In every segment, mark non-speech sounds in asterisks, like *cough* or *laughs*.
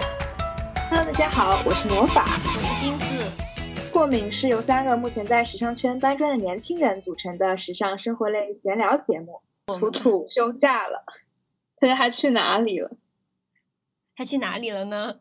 事。Hello，大家好，我是魔法，我是丁子。过敏是由三个目前在时尚圈搬砖的年轻人组成的时尚生活类闲聊节目。图图休假了，他他去哪里了？他去哪里了呢？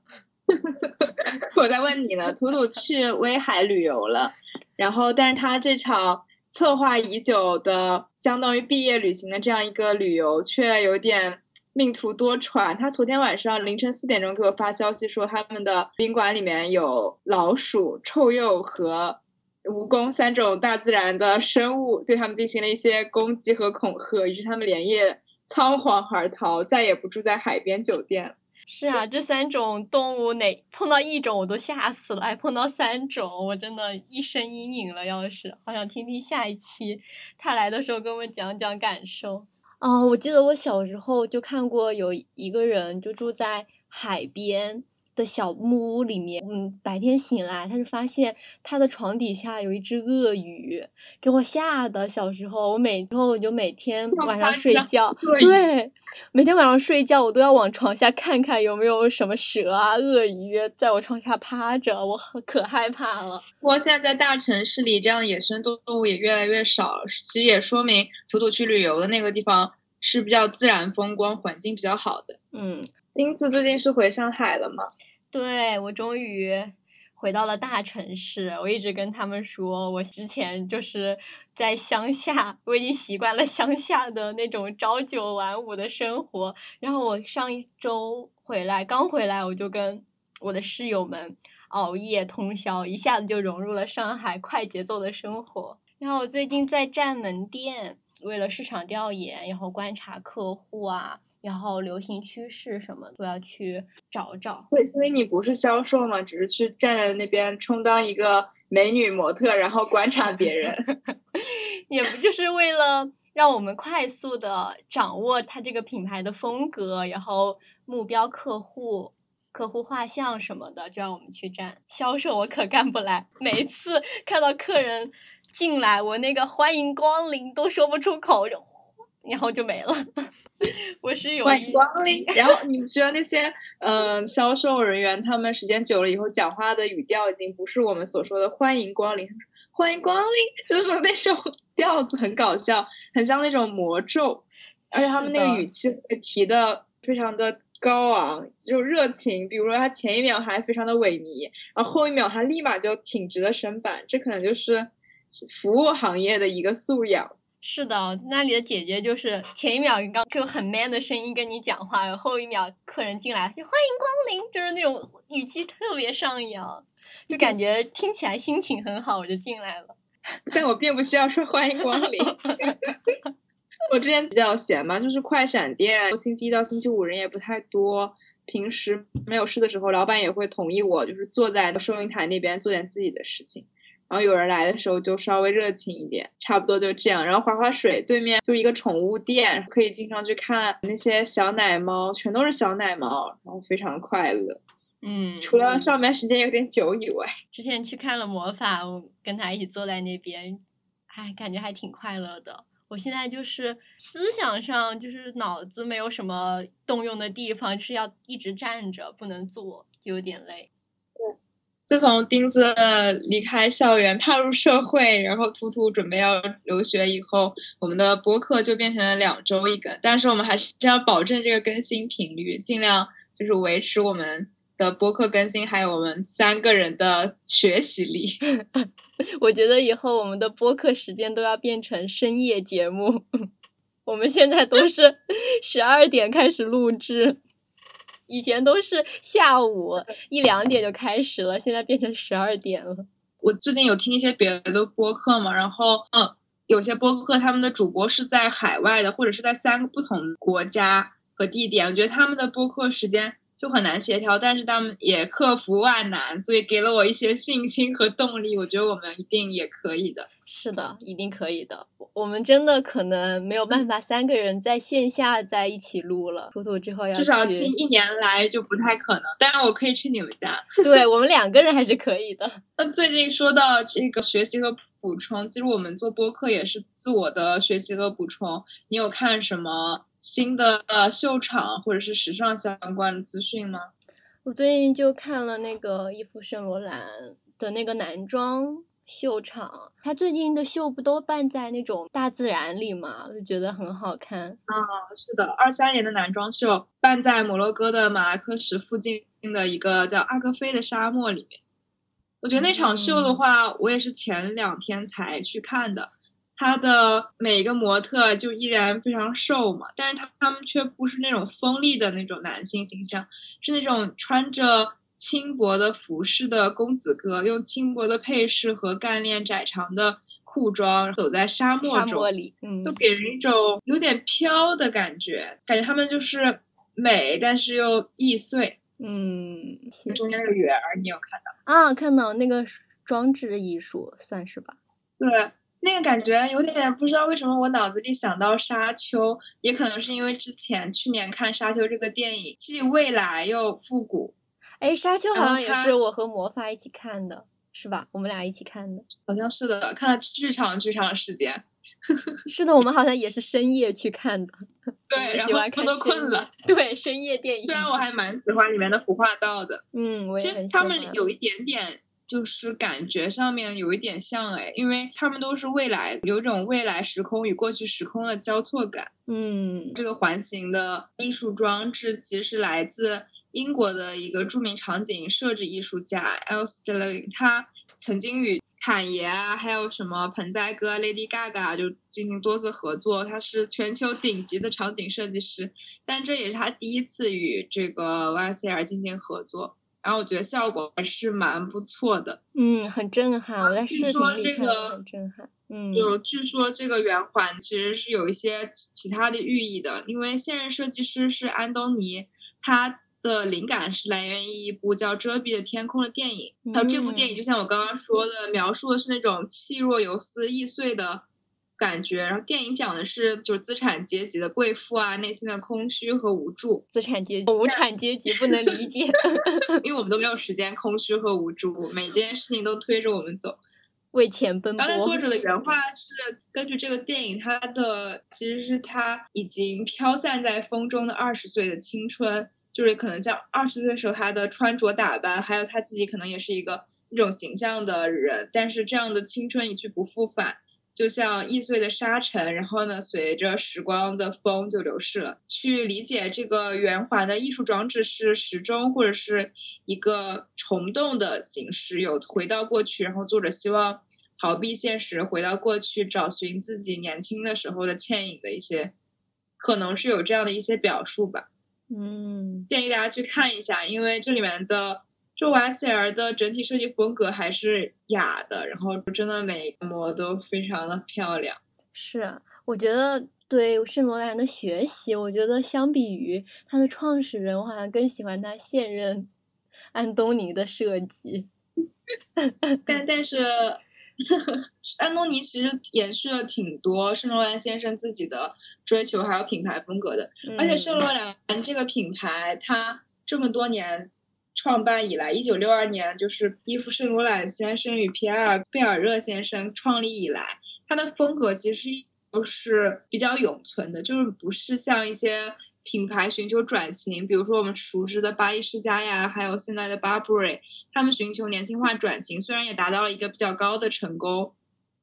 *laughs* 我在问你呢。图图去威海旅游了，然后但是他这场策划已久的相当于毕业旅行的这样一个旅游，却有点。命途多舛，他昨天晚上凌晨四点钟给我发消息说，他们的宾馆里面有老鼠、臭鼬和蜈蚣三种大自然的生物，对他们进行了一些攻击和恐吓，于是他们连夜仓皇而逃，再也不住在海边酒店。是啊，这三种动物哪碰到一种我都吓死了，还碰到三种，我真的一身阴影了。要是好想听听下一期他来的时候跟我们讲讲感受。哦，我记得我小时候就看过有一个人就住在海边。的小木屋里面，嗯，白天醒来，他就发现他的床底下有一只鳄鱼，给我吓的。小时候，我每之后我就每天晚上睡觉，对，每天晚上睡觉我都要往床下看看有没有什么蛇啊、鳄鱼在我床下趴着，我可害怕了。不过现在在大城市里，这样的野生动物也越来越少，其实也说明图图去旅游的那个地方是比较自然风光、环境比较好的。嗯。英子最近是回上海了吗？对，我终于回到了大城市。我一直跟他们说，我之前就是在乡下，我已经习惯了乡下的那种朝九晚五的生活。然后我上一周回来，刚回来我就跟我的室友们熬夜通宵，一下子就融入了上海快节奏的生活。然后我最近在站门店。为了市场调研，然后观察客户啊，然后流行趋势什么都要去找找。对，所以你不是销售嘛？只是去站在那边充当一个美女模特，然后观察别人。*laughs* 也不就是为了让我们快速的掌握它这个品牌的风格，然后目标客户、客户画像什么的，就让我们去站销售。我可干不来，每次看到客人。进来，我那个欢迎光临都说不出口，就然后就没了。*laughs* 我是有欢迎光临，然后你们觉得那些嗯销售人员，他们时间久了以后讲话的语调已经不是我们所说的欢迎光临，欢迎光临，*laughs* 就是那种 *laughs* 调子很搞笑，很像那种魔咒，而且他们那个语气会提的非常的高昂，就热情。比如说他前一秒还非常的萎靡，然后后一秒他立马就挺直了身板，这可能就是。服务行业的一个素养是的，那里的姐姐就是前一秒刚就很 man 的声音跟你讲话，然后一秒客人进来就欢迎光临，就是那种语气特别上扬，就感觉听起来心情很好，我就进来了。*laughs* 但我并不需要说欢迎光临。*laughs* 我之前比较闲嘛，就是快闪店，星期一到星期五人也不太多，平时没有事的时候，老板也会同意我，就是坐在收银台那边做点自己的事情。然后有人来的时候就稍微热情一点，差不多就这样。然后划划水对面就一个宠物店，可以经常去看那些小奶猫，全都是小奶猫，然后非常快乐。嗯，除了上班时间有点久以外，之前去看了魔法，我跟他一起坐在那边，哎感觉还挺快乐的。我现在就是思想上就是脑子没有什么动用的地方，就是要一直站着不能坐，就有点累。自从钉子离开校园踏入社会，然后图图准备要留学以后，我们的播客就变成了两周一更。但是我们还是要保证这个更新频率，尽量就是维持我们的播客更新，还有我们三个人的学习力。*laughs* 我觉得以后我们的播客时间都要变成深夜节目。*laughs* 我们现在都是 *laughs* 十二点开始录制。以前都是下午一两点就开始了，现在变成十二点了。我最近有听一些别的播客嘛，然后嗯，有些播客他们的主播是在海外的，或者是在三个不同国家和地点，我觉得他们的播客时间。就很难协调，但是他们也克服万难，所以给了我一些信心和动力。我觉得我们一定也可以的。是的，一定可以的。我们真的可能没有办法三个人在线下在一起录了。图图之后要至少近一年来就不太可能。但是，我可以去你们家。对我们两个人还是可以的。*laughs* 那最近说到这个学习和补充，其实我们做播客也是自我的学习和补充。你有看什么？新的秀场或者是时尚相关的资讯吗？我最近就看了那个伊芙圣罗兰的那个男装秀场，他最近的秀不都办在那种大自然里嘛，我就觉得很好看。啊，是的，二三年的男装秀办在摩洛哥的马拉喀什附近的一个叫阿格菲的沙漠里面。我觉得那场秀的话，我也是前两天才去看的。他的每一个模特就依然非常瘦嘛，但是他他们却不是那种锋利的那种男性形象，是那种穿着轻薄的服饰的公子哥，用轻薄的配饰和干练窄长的裤装走在沙漠中，嗯，就给人一种有点飘的感觉，感觉他们就是美，但是又易碎。嗯，中间那个圆儿，你有看到？啊，看到那个装置艺术算是吧？对。那个感觉有点不知道为什么我脑子里想到沙丘，也可能是因为之前去年看沙丘这个电影，既未来又复古。哎，沙丘好像也是我和魔法一起看的，是吧？我们俩一起看的，好像是的，看了巨长巨长时间。*laughs* 是的，我们好像也是深夜去看的。对，*laughs* 然后都困了。对，深夜电影。虽然我还蛮喜欢里面的服化道的，嗯，我其实他们有一点点。就是感觉上面有一点像哎，因为他们都是未来，有种未来时空与过去时空的交错感。嗯，这个环形的艺术装置其实是来自英国的一个著名场景设置艺术家 Els d e l e 他曾经与侃爷啊，还有什么盆栽哥 Lady Gaga 就进行多次合作。他是全球顶级的场景设计师，但这也是他第一次与这个 YSL 进行合作。然后我觉得效果还是蛮不错的，嗯，很震撼。我在视频里看很震撼。嗯，就据说这个圆环其实是有一些其他的寓意的，因为现任设计师是安东尼，他的灵感是来源于一部叫《遮蔽的天空》的电影。还有这部电影，就像我刚刚说的，描述的是那种气若游丝、易碎的。感觉，然后电影讲的是就是资产阶级的贵妇啊，内心的空虚和无助。资产阶级、无产阶级不能理解，*laughs* 因为我们都没有时间空虚和无助，每件事情都推着我们走，为钱奔波。然后作者的原话是根据这个电影，他的其实是他已经飘散在风中的二十岁的青春，就是可能像二十岁时候他的穿着打扮，还有他自己可能也是一个那种形象的人，但是这样的青春一去不复返。就像易碎的沙尘，然后呢，随着时光的风就流逝了。去理解这个圆环的艺术装置是时钟，或者是一个虫洞的形式，有回到过去，然后作者希望逃避现实，回到过去，找寻自己年轻的时候的倩影的一些，可能是有这样的一些表述吧。嗯，建议大家去看一下，因为这里面的。就瓦希尔的整体设计风格还是雅的，然后真的每个模都非常的漂亮。是，我觉得对圣罗兰的学习，我觉得相比于他的创始人，我好像更喜欢他现任 *laughs* 安东尼的设计。但但是，*laughs* 安东尼其实延续了挺多圣罗兰先生自己的追求，还有品牌风格的。而且圣罗兰这个品牌，它这么多年。创办以来，一九六二年就是伊夫圣罗兰先生与皮埃尔贝尔热先生创立以来，他的风格其实都是比较永存的，就是不是像一些品牌寻求转型，比如说我们熟知的巴黎世家呀，还有现在的 Burberry，他们寻求年轻化转型，虽然也达到了一个比较高的成功，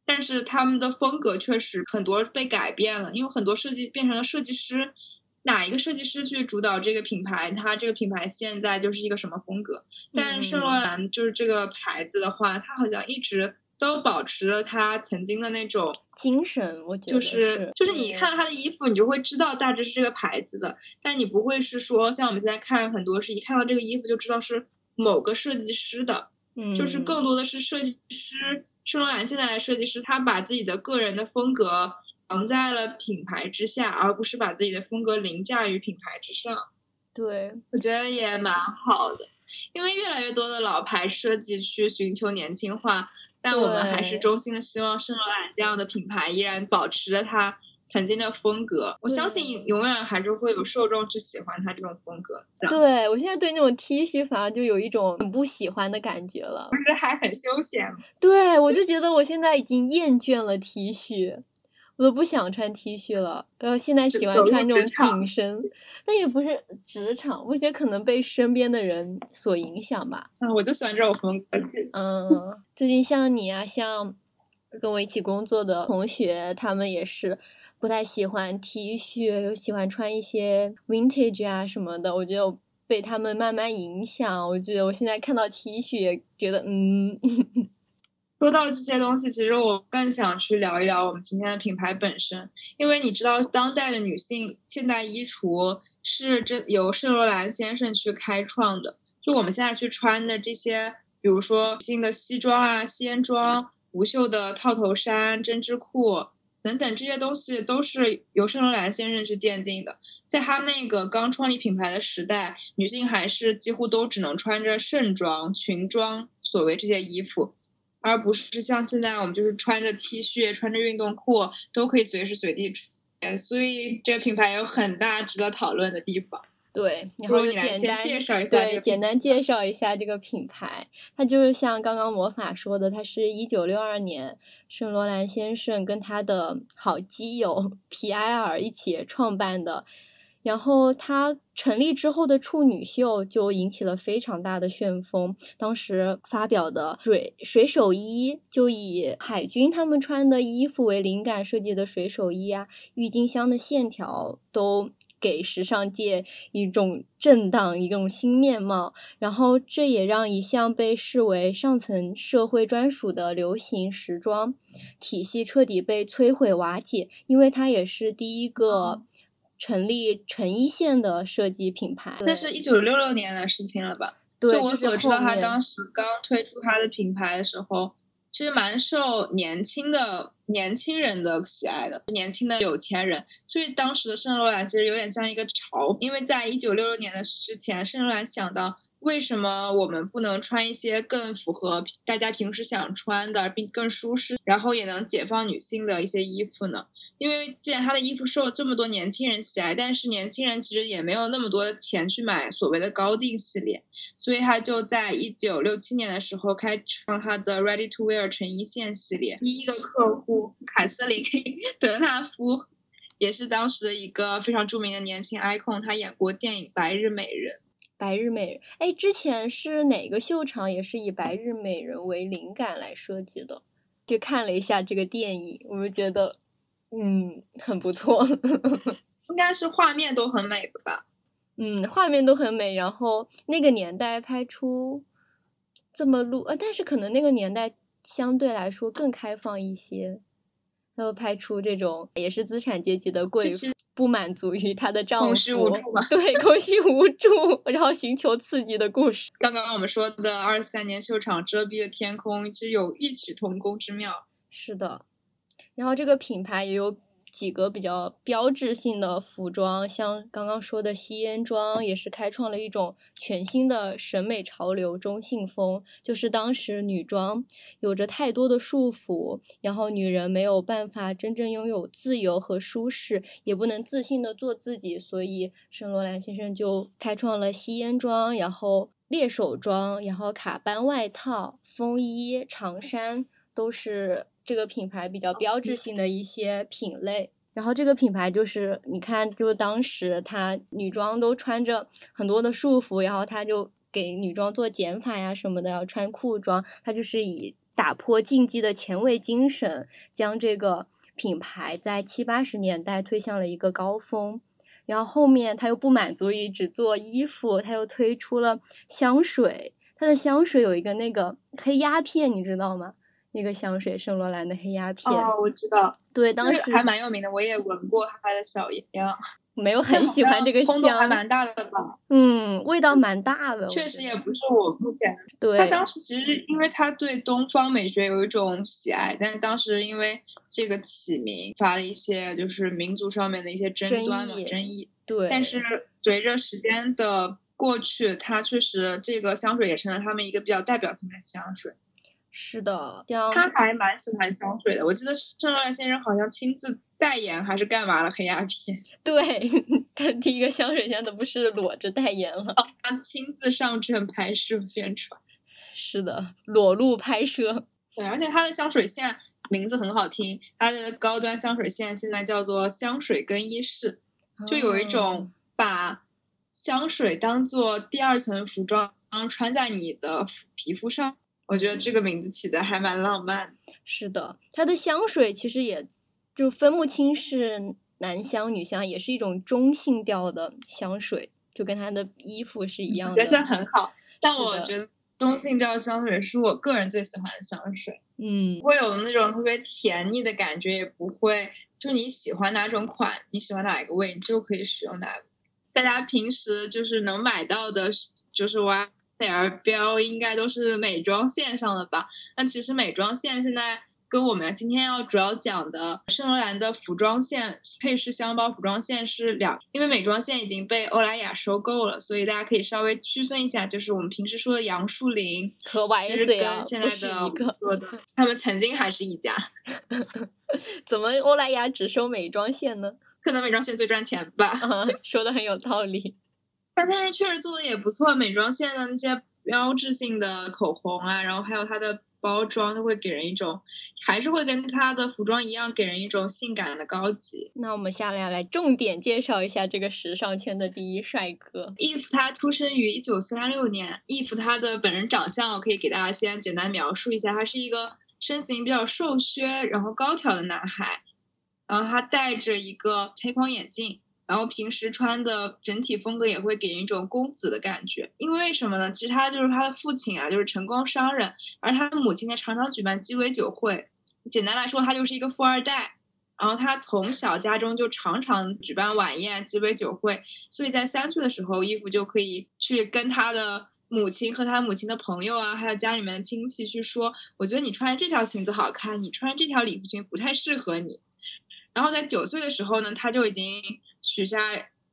但是他们的风格确实很多被改变了，因为很多设计变成了设计师。哪一个设计师去主导这个品牌？它这个品牌现在就是一个什么风格？但是圣罗兰就是这个牌子的话，它好像一直都保持了它曾经的那种精神。我觉得就是就是你看它的衣服，你就会知道大致是这个牌子的，但你不会是说像我们现在看很多是一看到这个衣服就知道是某个设计师的。嗯，就是更多的是设计师圣罗兰现在的设计师，他把自己的个人的风格。藏在了品牌之下，而不是把自己的风格凌驾于品牌之上。对，我觉得也蛮好的，因为越来越多的老牌设计去寻求年轻化，但我们还是衷心的希望圣罗兰这样的品牌依然保持着它曾经的风格。我相信永远还是会有受众去喜欢它这种风格。对我现在对那种 T 恤反而就有一种很不喜欢的感觉了，不是还很休闲吗？对，我就觉得我现在已经厌倦了 T 恤。我都不想穿 T 恤了，然后现在喜欢穿这种紧身，但也不是职场，我觉得可能被身边的人所影响吧。嗯，我就喜欢这种风格。嗯，最近像你啊，像跟我一起工作的同学，他们也是不太喜欢 T 恤，又喜欢穿一些 vintage 啊什么的。我觉得我被他们慢慢影响，我觉得我现在看到 T 恤，也觉得嗯，说到这些东西，其实我更想去聊一聊我们今天的品牌本身，因为你知道，当代的女性现代衣橱是这由圣罗兰先生去开创的。就我们现在去穿的这些，比如说新的西装啊、西装、无袖的套头衫、针织裤等等这些东西，都是由圣罗兰先生去奠定的。在他那个刚创立品牌的时代，女性还是几乎都只能穿着盛装、裙装，所谓这些衣服。而不是像现在我们就是穿着 T 恤、穿着运动裤都可以随时随地出现，所以这个品牌有很大值得讨论的地方。对，然后就你来先简单介绍一下这对，简单介绍一下这个品牌。它就是像刚刚魔法说的，它是一九六二年圣罗兰先生跟他的好基友 *laughs* 皮埃尔一起创办的。然后它成立之后的处女秀就引起了非常大的旋风。当时发表的水水手衣，就以海军他们穿的衣服为灵感设计的水手衣啊，郁金香的线条都给时尚界一种震荡、一种新面貌。然后这也让一向被视为上层社会专属的流行时装体系彻底被摧毁瓦解，因为它也是第一个成立成一线的设计品牌。那是一九六六年的事情了吧？对，就我所知道，他当时刚推出他的品牌的时候，其实蛮受年轻的年轻人的喜爱的，年轻的有钱人。所以当时的圣罗兰其实有点像一个潮，因为在一九六六年的之前，圣罗兰想到。为什么我们不能穿一些更符合大家平时想穿的，并更舒适，然后也能解放女性的一些衣服呢？因为既然他的衣服受这么多年轻人喜爱，但是年轻人其实也没有那么多钱去买所谓的高定系列，所以他就在一九六七年的时候开创他的 Ready to Wear 成衣线系列。第一个客户凯瑟琳·德纳夫，也是当时的一个非常著名的年轻 icon，他演过电影《白日美人》。白日美人，哎，之前是哪个秀场也是以白日美人为灵感来设计的？去看了一下这个电影，我就觉得，嗯，很不错。*laughs* 应该是画面都很美吧？嗯，画面都很美，然后那个年代拍出这么露，呃，但是可能那个年代相对来说更开放一些，然后拍出这种也是资产阶级的贵妇。不满足于她的丈夫，空虚无助嘛？对，空虚无助，然后寻求刺激的故事。刚刚我们说的二三年秀场遮蔽的天空，其实有异曲同工之妙。是的，然后这个品牌也有几个比较标志性的服装，像刚刚说的吸烟装，也是开创了一种全新的审美潮流——中性风。就是当时女装有着太多的束缚，然后女人没有办法真正拥有自由和舒适，也不能自信的做自己，所以圣罗兰先生就开创了吸烟装，然后猎手装，然后卡班外套、风衣、长衫都是。这个品牌比较标志性的一些品类，然后这个品牌就是你看，就当时它女装都穿着很多的束缚，然后它就给女装做减法呀什么的，要穿裤装，它就是以打破禁忌的前卫精神，将这个品牌在七八十年代推向了一个高峰。然后后面他又不满足于只做衣服，他又推出了香水，它的香水有一个那个黑鸦片，你知道吗？那个香水圣罗兰的黑鸦片哦，我知道，对，当时还蛮有名的，我也闻过它的小样，*laughs* 没有很喜欢这个香，还蛮大的吧？嗯，味道蛮大的，确实也不是我目前。对，他当时其实因为他对东方美学有一种喜爱，但是当时因为这个起名发了一些就是民族上面的一些争端嘛，争议。对，但是随着时间的过去，它确实这个香水也成了他们一个比较代表性的香水。是的，他还蛮喜欢香水的。我记得圣罗兰先生好像亲自代言还是干嘛了黑鸦片。*laughs* 对 *laughs* 他第一个香水现在都不是裸着代言了，他亲自上阵拍摄宣传。*laughs* 是的，裸露拍摄。对，而且他的香水线名字很好听，他的高端香水线现在叫做香水更衣室，就有一哦种把香水当做第二层服装穿在你的皮肤上。我觉得这个名字起的还蛮浪漫。是的，它的香水其实也就分不清是男香女香，也是一种中性调的香水，就跟它的衣服是一样的。我觉得这很好，但我觉得中性调香水是我个人最喜欢的香水，嗯不会有那种特别甜腻的感觉，也不会就你喜欢哪种款，你喜欢哪一个味，你就可以使用哪个。大家平时就是能买到的，就是 YSL 标应该都是美妆线上的吧？但其实美妆线现在跟我们今天要主要讲的圣罗兰的服装线、配饰箱包服装线是两，因为美妆线已经被欧莱雅收购了，所以大家可以稍微区分一下，就是我们平时说的杨树林，和其实 YSL 跟现在的一个，说的，*laughs* 他们曾经还是一家，怎么欧莱雅只收美妆线呢？可能美妆线最赚钱吧。*laughs* 啊，说的很有道理。但但是确实做的也不错，美妆线的那些标志性的口红啊，然后还有它的包装，就会给人一种，还是会跟它的服装一样，给人一种性感的高级。那我们下来来重点介绍一下这个时尚圈的第一帅哥。Eve 他出生于一九三六年，Eve 他的本人长相我可以给大家先简单描述一下，他是一个身形比较瘦削，然后高挑的男孩，然后他戴着一个黑框眼镜，然后平时穿的整体风格也会给人一种公子的感觉。因为什么呢？其实他就是他的父亲啊，就是成功商人，而他的母亲呢常常举办鸡尾酒会。简单来说，他就是一个富二代。然后他从小家中就常常举办晚宴、鸡尾酒会，所以在三岁的时候，伊芙就可以去跟他的母亲和他母亲的朋友啊，还有家里面的亲戚去说，我觉得你穿这条裙子好看，你穿这条礼服裙不太适合你。然后在九岁的时候呢，他就已经许下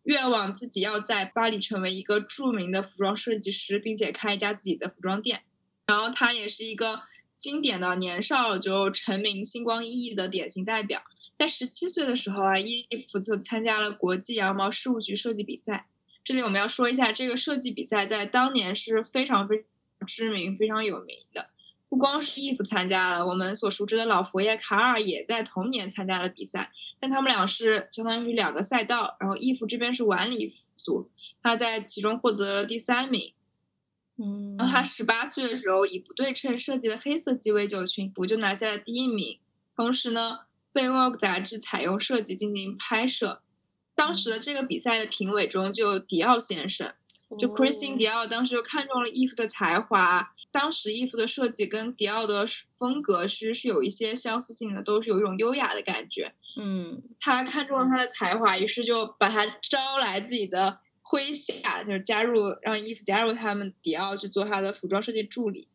愿望，自己要在巴黎成为一个著名的服装设计师，并且开一家自己的服装店。然后他也是一个经典的年少就成名、星光熠熠的典型代表。在十七岁的时候啊，伊芙就参加了国际羊毛事务局设计比赛。这里我们要说一下，这个设计比赛在当年是非常非常知名、非常有名的。不光是 Eve 参加了，我们所熟知的老佛爷卡尔也在同年参加了比赛。但他们俩是相当于两个赛道，然后 Eve 这边是晚礼服组，他在其中获得了第三名。嗯，然后他十八岁的时候，以不对称设计的黑色鸡尾酒裙服就拿下了第一名。同时呢，被《Vogue》杂志采用设计进行拍摄。当时的这个比赛的评委中就有迪奥先生，就 Christian 哦迪奥当时就看中了 Eve 的才华。当时衣服的设计跟迪奥的风格其实是有一些相似性的，都是有一种优雅的感觉。嗯他看中了他的才华，于是就把他招来自己的麾下，就是加入让衣服加入他们迪奥去做他的服装设计助理。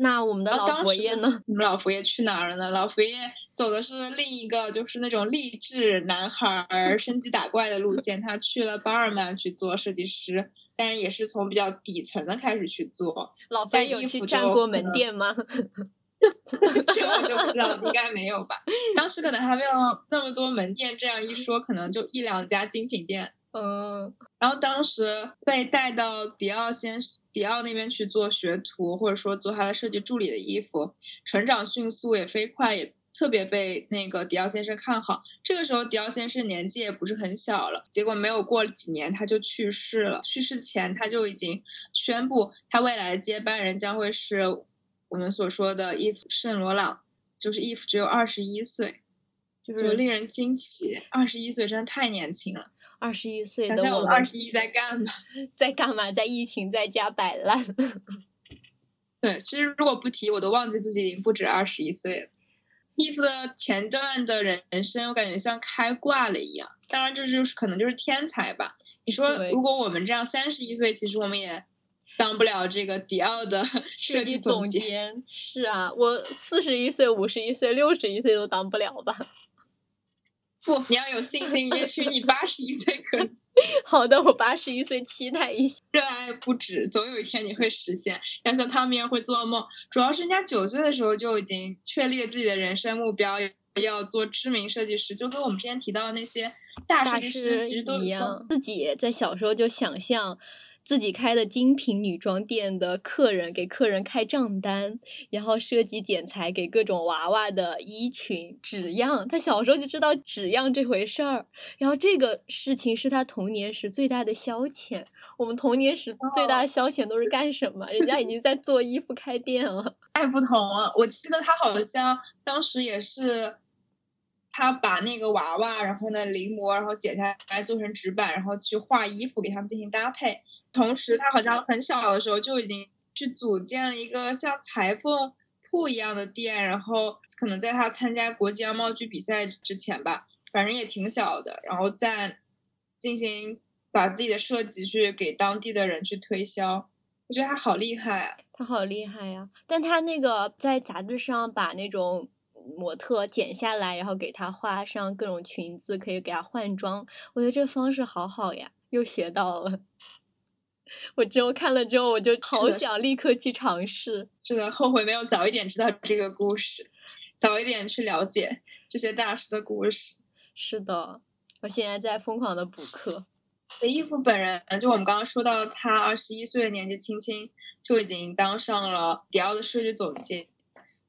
那我们的老佛爷呢？我们老佛爷去哪儿了呢？老佛爷走的是另一个，就是那种励志男孩儿 *laughs* 升级打怪的路线。他去了巴尔曼去做设计师，但是也是从比较底层的开始去做。老佛爷有去但衣服占过门店吗？*laughs* 这我就不知道，应该没有吧？当时可能还没有那么多门店，这样一说，可能就一两家精品店。嗯然后当时被带到迪奥先迪奥那边去做学徒，或者说做他的设计助理的衣服，成长迅速也飞快，也特别被那个迪奥先生看好。这个时候，迪奥先生年纪也不是很小了，结果没有过几年他就去世了。去世前他就已经宣布，他未来的接班人将会是我们所说的伊夫圣罗朗，就是伊芙只有二十一岁，就是令人惊奇，二十一岁真的太年轻了。二十一岁想想我们二十一在干嘛？*laughs* 在干嘛？在疫情在家摆烂。*laughs* 对，其实如果不提，我都忘记自己已经不止二十一岁了。伊芙的前段的人生，我感觉像开挂了一样。当然，这就是可能就是天才吧。你说，如果我们这样三十一岁，其实我们也当不了这个迪奥的 *laughs* 设计总监。监是啊，我四十一岁、五十一岁、六十一岁都当不了吧？不，你要有信心，也许你八十一岁可以 *laughs* 好的，我八十一岁，期待一下。热爱不止，总有一天你会实现。要像他们一样会做梦。主要是人家九岁的时候就已经确立了自己的人生目标，要做知名设计师，就跟我们之前提到的那些大设计师师其实都一样，自己在小时候就想象自己开的精品女装店的客人给客人开账单，然后设计剪裁给各种娃娃的衣裙、纸样。他小时候就知道纸样这回事儿，然后这个事情是他童年时最大的消遣。我们童年时最大的消遣都是干什么？人家已经在做衣服开店了。太不同了，我记得他好像当时也是。他把那个娃娃，然后呢临摹，然后剪下来做成纸板，然后去画衣服给他们进行搭配。同时，他好像很小的时候就已经去组建了一个像裁缝铺一样的店，然后可能在他参加国际样貌剧比赛之前吧，反正也挺小的，然后再进行把自己的设计去给当地的人去推销。我觉得他好厉害啊！他好厉害呀！但他那个在杂志上把那种。模特剪下来，然后给她画上各种裙子，可以给她换装。我觉得这个方式好好呀，又学到了。我之后看了之后，我就好想立刻去尝试。真的后悔没有早一点知道这个故事，早一点去了解这些大师的故事。是的，我现在在疯狂的补课。伊芙本人，就我们刚刚说到，他二十一岁的年纪轻轻就已经当上了迪奥的设计总监。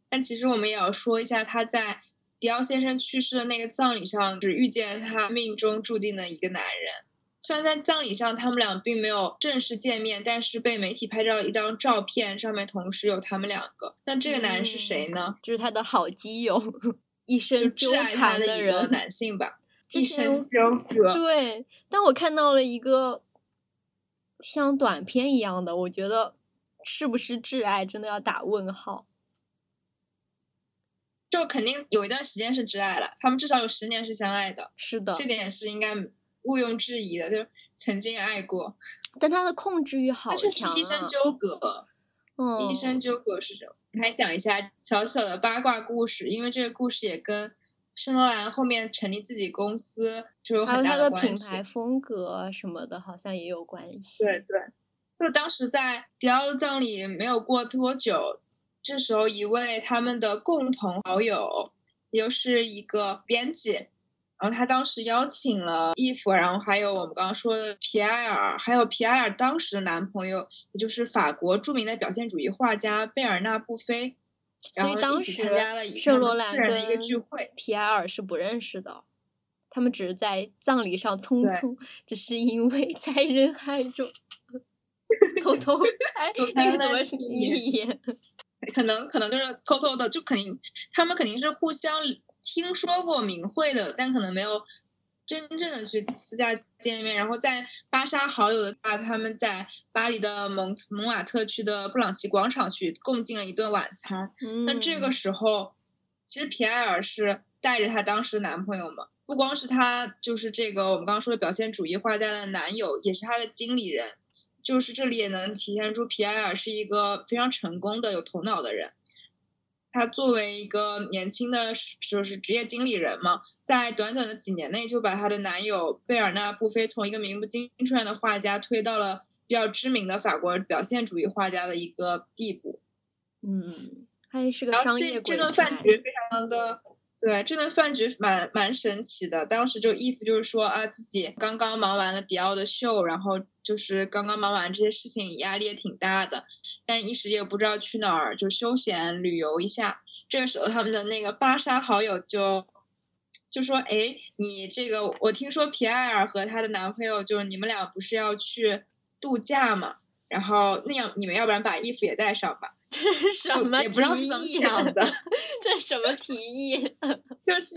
但其实我们也要说一下，他在迪奥先生去世的那个葬礼上，只遇见他命中注定的一个男人。虽然在葬礼上他们俩并没有正式见面，但是被媒体拍照一张照片，上面同时有他们两个。那这个男人是谁呢？就是他的好基友，一生纠缠的人，男性吧，一生纠葛。对，但我看到了一个像短片一样的，我觉得是不是挚爱，真的要打问号。就肯定有一段时间是挚爱了，他们至少有十年是相爱的，是的，这点是应该毋庸置疑的，就是曾经爱过。但他的控制欲好强啊！一生纠葛，嗯，一生纠葛是什么？来讲一下小小的八卦故事，因为这个故事也跟圣罗兰后面成立自己公司就有很大的关系。品牌风格什么的，好像也有关系。对对，就当时在迪奥的葬礼没有过多久。这时候，一位他们的共同好友，又是一个编辑，然后他当时邀请了伊芙，然后还有我们刚刚说的皮埃尔，还有皮埃尔当时的男朋友，也就是法国著名的表现主义画家贝尔纳布菲，然后一起参加了圣罗兰的一个聚会。皮埃尔是不认识的，他们只是在葬礼上匆匆，只是因为 *laughs* 在人海中 *laughs* 偷偷哎，那个怎么是一眼？可能可能就是偷偷的，就肯定他们肯定是互相听说过明慧的，但可能没有真正的去私下见面。然后在巴沙好友的话，他们在巴黎的蒙蒙瓦特区的布朗奇广场去共进了一顿晚餐。那这个时候，其实皮埃尔是带着她当时男朋友嘛，不光是她，就是这个我们刚刚说的表现主义画家的男友，也是她的经理人。就是这里也能体现出皮埃尔是一个非常成功的、有头脑的人。他作为一个年轻的，就是职业经理人嘛，在短短的几年内就把他的男友贝尔纳布菲从一个名不经传的画家推到了比较知名的法国表现主义画家的一个地步。嗯，他也是个商业这顿饭局非常的。对，这顿饭局蛮蛮神奇的。当时就伊芙就是说啊，自己刚刚忙完了迪奥的秀，然后就是刚刚忙完这些事情，压力也挺大的，但一时也不知道去哪儿就休闲旅游一下。这个时候，他们的那个巴沙好友就就说：“哎，你这个我听说皮埃尔和她的男朋友就是你们俩不是要去度假嘛？然后那样你们要不然把衣服也带上吧。”这是什么提议？*laughs* 这是什么提议？*laughs* 就是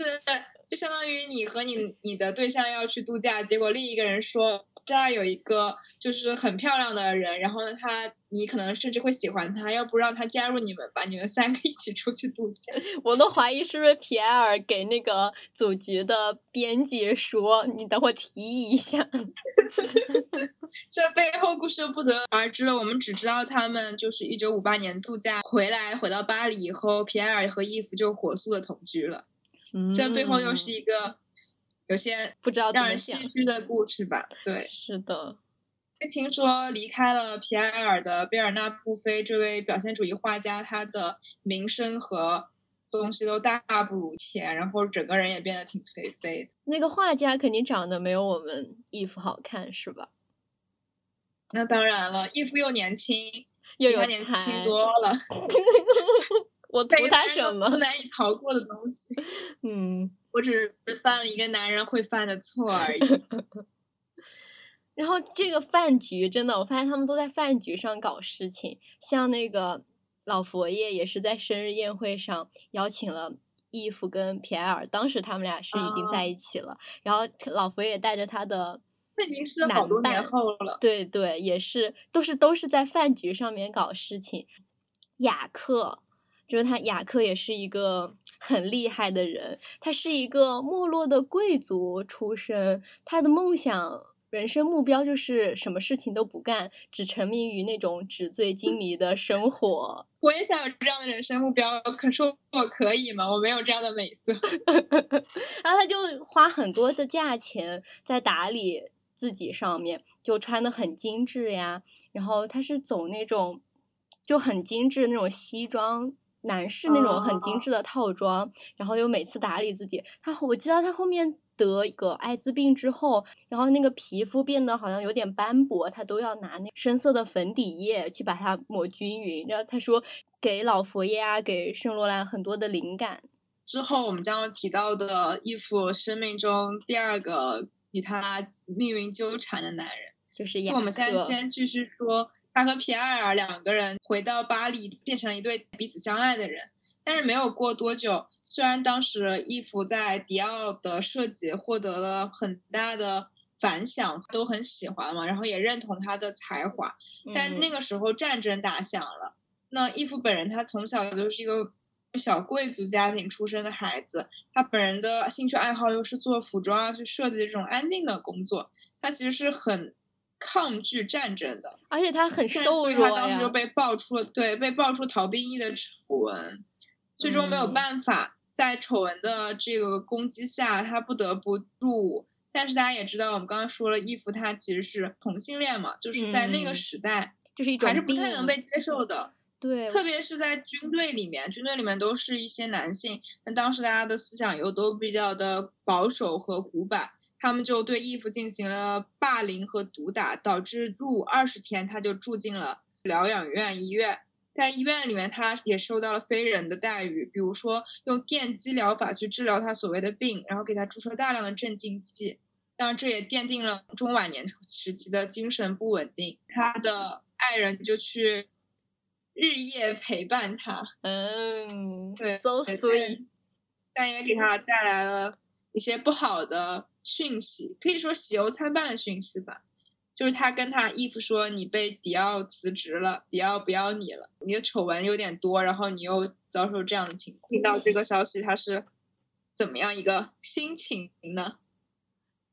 就相当于你和你你的对象要去度假，结果另一个人说这儿有一个就是很漂亮的人，然后呢，他你可能甚至会喜欢他，要不让他加入你们吧，你们三个一起出去度假。*laughs* 我都怀疑是不是皮埃尔给那个组局的编辑说，你等会提议一下。*laughs* 这背后故事不得而知了。我们只知道他们就是一九五八年度假回来，回到巴黎以后，皮埃尔和伊芙就火速的同居了。嗯，这背后又是一个有些不知道让人唏嘘的故事吧？对，是的。听说离开了皮埃尔的贝尔纳布菲这位表现主义画家，他的名声和东西都大不如前，然后整个人也变得挺颓废的。那个画家肯定长得没有我们伊芙好看，是吧？那当然了，义父又年轻，又有年轻多了，*laughs* 我图他什么？难以逃过的东西。*laughs* 嗯，我只是犯了一个男人会犯的错而已。*laughs* 然后这个饭局真的，我发现他们都在饭局上搞事情，像那个老佛爷也是在生日宴会上邀请了义父跟皮埃尔，当时他们俩是已经在一起了，然后老佛爷带着他的那已经是好多年后了。对对，也是都是都是在饭局上面搞事情。雅克就是他，雅克也是一个很厉害的人，他是一个没落的贵族出身，他的梦想。人生目标就是什么事情都不干，只沉迷于那种纸醉金迷的生活。我也想有这样的人生目标，可是我可以吗？我没有这样的美色。*laughs* 然后他就花很多的价钱在打理自己上面，就穿的很精致呀。然后他是走那种就很精致的那种西装，男士那种很精致的套装。然后又每次打理自己，他我记得他后面得一个艾滋病之后，然后那个皮肤变得好像有点斑驳，他都要拿那深色的粉底液去把它抹均匀。然后他说给老佛爷啊，给圣罗兰很多的灵感。之后我们将要提到的义父生命中第二个与他命运纠缠的男人，就是雅克。我们现在先继续说，他和皮埃尔两个人回到巴黎，变成了一对彼此相爱的人。但是没有过多久，虽然当时义父在迪奥的设计获得了很大的反响，都很喜欢嘛，然后也认同他的才华，但那嗯个时候战争打响了。那义父本人他从小就是一个小贵族家庭出身的孩子，他本人的兴趣爱好又是做服装啊，去设计这种安静的工作，他其实是很抗拒战争的。而且他很瘦弱所以他当时就。被爆出了对被爆出逃兵役的丑闻，最终没有嗯办法，在丑闻的这个攻击下，他不得不入伍。但是大家也知道，我们刚刚说了，义父他其实是同性恋嘛，就是在那个嗯时代、就是一种还是不太能被接受的。对，特别是在军队里面，军队里面都是一些男性，那当时大家的思想又都比较的保守和古板，他们就对义父进行了霸凌和毒打，导致入伍二十天他就住进了疗养院医院。在医院里面，他也受到了非人的待遇，比如说用电击疗法去治疗他所谓的病，然后给他注射大量的镇静剂，当然这也奠定了中晚年时期的精神不稳定。他的爱人就去日夜陪伴他，嗯对，so 对 sweet，但也给他带来了一些不好的讯息，可以说喜忧参半的讯息吧。就是他跟他义父说：“你被迪奥辞职了，迪奥不要你了，你的丑闻有点多，然后你又遭受这样的情况。”听到这个消息，他是怎么样一个心情呢？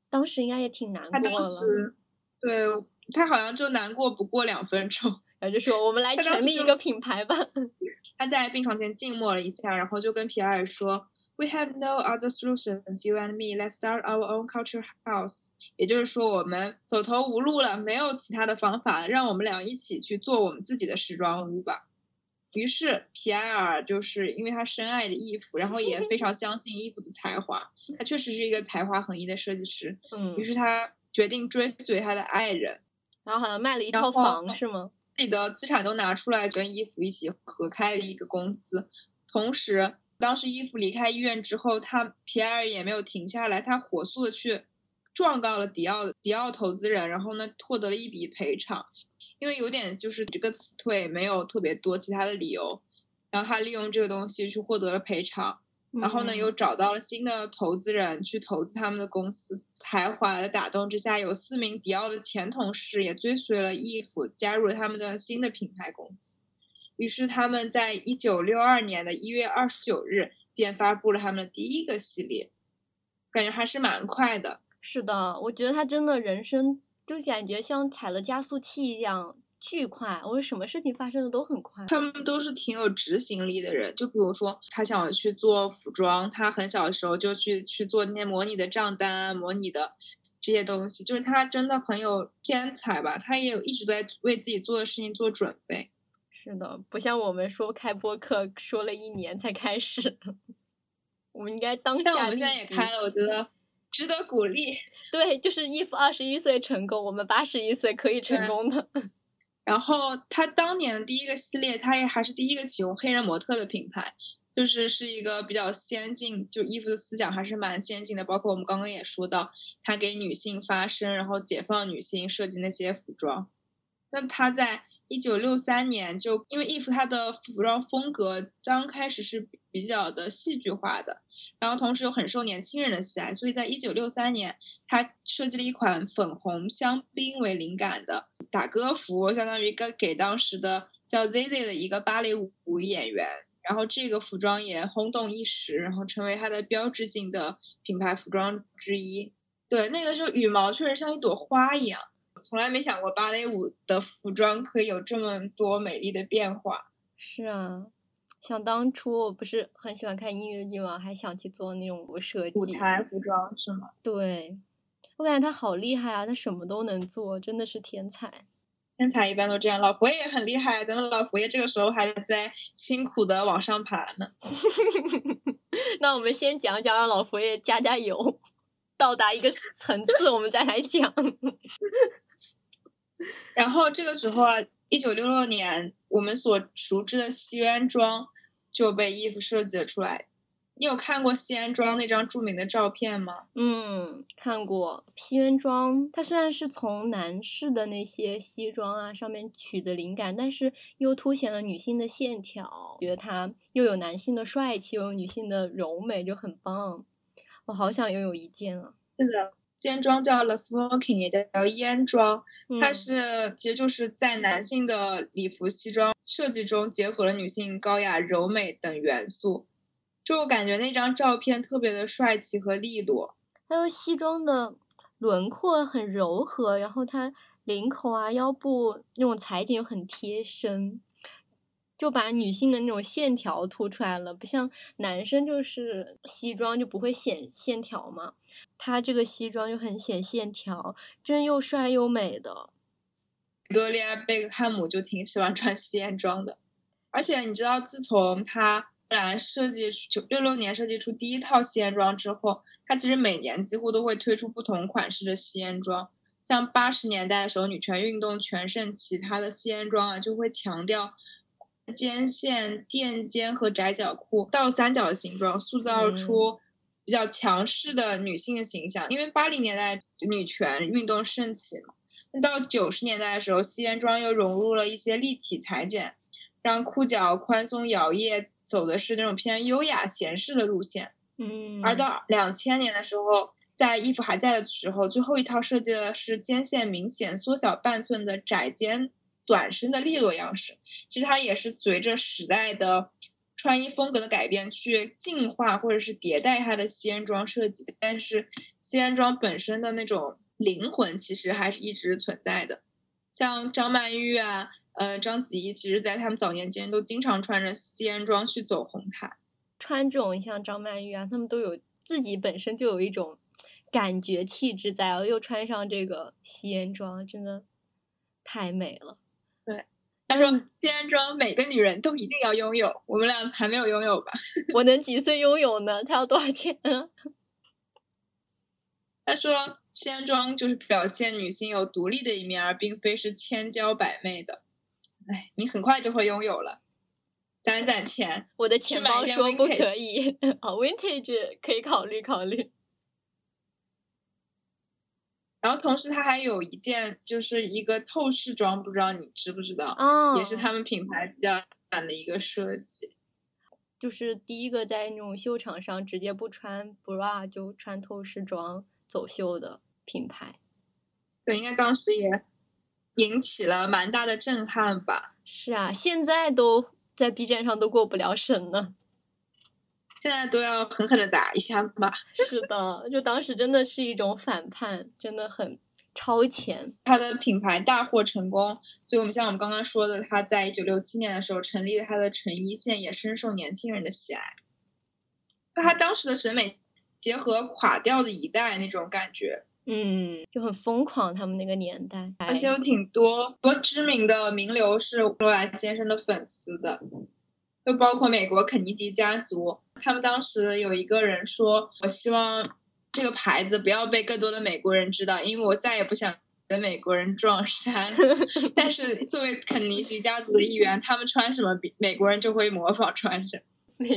当时应该也挺难他当过了，时对他好像就难过不过两分钟，*laughs* 然后就说我们来成立一个品牌吧。*laughs* 他在病床前静默了一下，然后就跟皮埃尔说：“We have no other solutions, you and me. Let's start our own culture house。”也就是说，我们走投无路了，没有其他的方法，让我们俩一起去做我们自己的时装屋吧。于是皮埃尔就是因为他深爱着义父，然后也非常相信义父的才华，他确实是一个才华横溢的设计师。嗯于，是他决定追随他的爱人，然后好像卖了一套房是吗？自己的资产都拿出来，跟伊芙一起合开了一个公司。同时，当时伊芙离开医院之后，他皮埃尔也没有停下来，他火速的去状告了迪奥迪奥投资人，然后呢获得了一笔赔偿。因为有点就是这个辞退没有特别多其他的理由，然后他利用这个东西去获得了赔偿。然后呢，嗯又找到了新的投资人去投资他们的公司。才华的打动之下，有四名迪奥的前同事也追随了伊芙，加入了他们的新的品牌公司。于是他们在一九六二年的一月二十九日便发布了他们的第一个系列，感觉还是蛮快的。是的，我觉得他真的人生就感觉像踩了加速器一样巨快，我什么事情发生的都很快。他们都是挺有执行力的人，就比如说他想去做服装，他很小的时候就去去做那些模拟的账单啊，模拟的这些东西，就是他真的很有天才吧，他也有一直在为自己做的事情做准备。是的，不像我们说开播课说了一年才开始，*laughs* 我们应该当下但我们现在也开了，我觉得值得鼓励。*laughs* 对，就是伊芙二十一岁成功，我们八十一岁可以成功的。*laughs* 然后他当年的第一个系列，他也还是第一个启用黑人模特的品牌，就是是一个比较先进，就衣服的思想还是蛮先进的。包括我们刚刚也说到，他给女性发声，然后解放女性，设计那些服装。那他在。一九六三年，就因为伊芙它的服装风格刚开始是比较的戏剧化的，然后同时又很受年轻人的喜爱，所以在一九六三年，他设计了一款粉红香槟为灵感的打歌服，相当于一个给当时的叫 z z 的一个芭蕾舞演员，然后这个服装也轰动一时，然后成为它的标志性的品牌服装之一。对，那个时候羽毛确实像一朵花一样。从来没想过芭蕾舞的服装可以有这么多美丽的变化。是啊，想当初我不是很喜欢看音乐剧吗？还想去做那种设计。舞台服装是吗？对，我感觉他好厉害啊，他什么都能做，真的是天才。天才一般都这样，老佛爷也很厉害，咱们老佛爷这个时候还在辛苦的往上爬呢。*laughs* 那我们先讲讲，让老佛爷加加油，到达一个层次，我们再来讲。然后这个时候啊，一九六六年，我们所熟知的西安装就被衣服设计了出来。你有看过西安装那张著名的照片吗？嗯，看过。西安装它虽然是从男士的那些西装啊上面取的灵感，但是又凸显了女性的线条，觉得它又有男性的帅气，又有女性的柔美，就很棒。我好想拥有一件啊！是的。间装叫 the smoking，也叫叫烟装，它是其实就是在男性的礼服西装设计中结合了女性高雅、柔美等元素，就我感觉那张照片特别的帅气和利落。还有西装的轮廓很柔和，然后它领口啊、腰部那种裁剪又很贴身。就把女性的那种线条突出来了，不像男生就是西装就不会显线条嘛，他这个西装就很显线条，真又帅又美的。维多利亚贝克汉姆就挺喜欢穿西装的，而且你知道，自从他来设计九六六年设计出第一套西装之后，他其实每年几乎都会推出不同款式的西装。像八十年代的时候，女权运动全盛期，他的西装啊就会强调。肩线、垫肩和窄脚裤、倒三角的形状，塑造出比较强势的女性的形象。因为八零年代女权运动盛起嘛，那到九十年代的时候，西装又融入了一些立体裁剪，让裤脚宽松摇曳，走的是那种偏优雅闲适的路线。嗯，而到两千年的时候，在衣服还在的时候，最后一套设计的是肩线明显缩小半寸的窄肩。短身的利落样式，其实它也是随着时代的穿衣风格的改变去进化或者是迭代它的西安装设计。但是西安装本身的那种灵魂其实还是一直存在的。像张曼玉啊，呃，章子怡，其实在他们早年间都经常穿着西安装去走红毯。穿这种像张曼玉啊，他们都有自己本身就有一种感觉气质在，又穿上这个西安装，真的太美了。他说：“西安装每个女人都一定要拥有，我们俩还没有拥有吧？*laughs* 我能几岁拥有呢？他要多少钱啊？” *laughs* 他说：“西安装就是表现女性有独立的一面，而并非是千娇百媚的。哎，你很快就会拥有了，攒攒钱。我的钱包说不可以啊，*laughs* vintage 可以考虑考虑。”然后同时，它还有一件，就是一个透视装，不知道你知不知道？哦，也是他们品牌比较版的一个设计，就是第一个在那种秀场上直接不穿 bra 就穿透视装走秀的品牌。对，应该当时也引起了蛮大的震撼吧？是啊，现在都在 B 站上都过不了审呢。现在都要狠狠的打一下吧。*laughs* 是的，就当时真的是一种反叛，真的很超前。他的品牌大获成功，所以我们像我们刚刚说的，他在一九六七年的时候成立了他的成衣线，也深受年轻人的喜爱。那他当时的审美结合垮掉的一代那种感觉，嗯，就很疯狂。他们那个年代，而且有挺多多知名的名流是罗兰先生的粉丝的。就包括美国肯尼迪家族，他们当时有一个人说：“我希望这个牌子不要被更多的美国人知道，因为我再也不想跟美国人撞衫。但是作为肯尼迪家族的一员，他们穿什么，美国人就会模仿穿什么。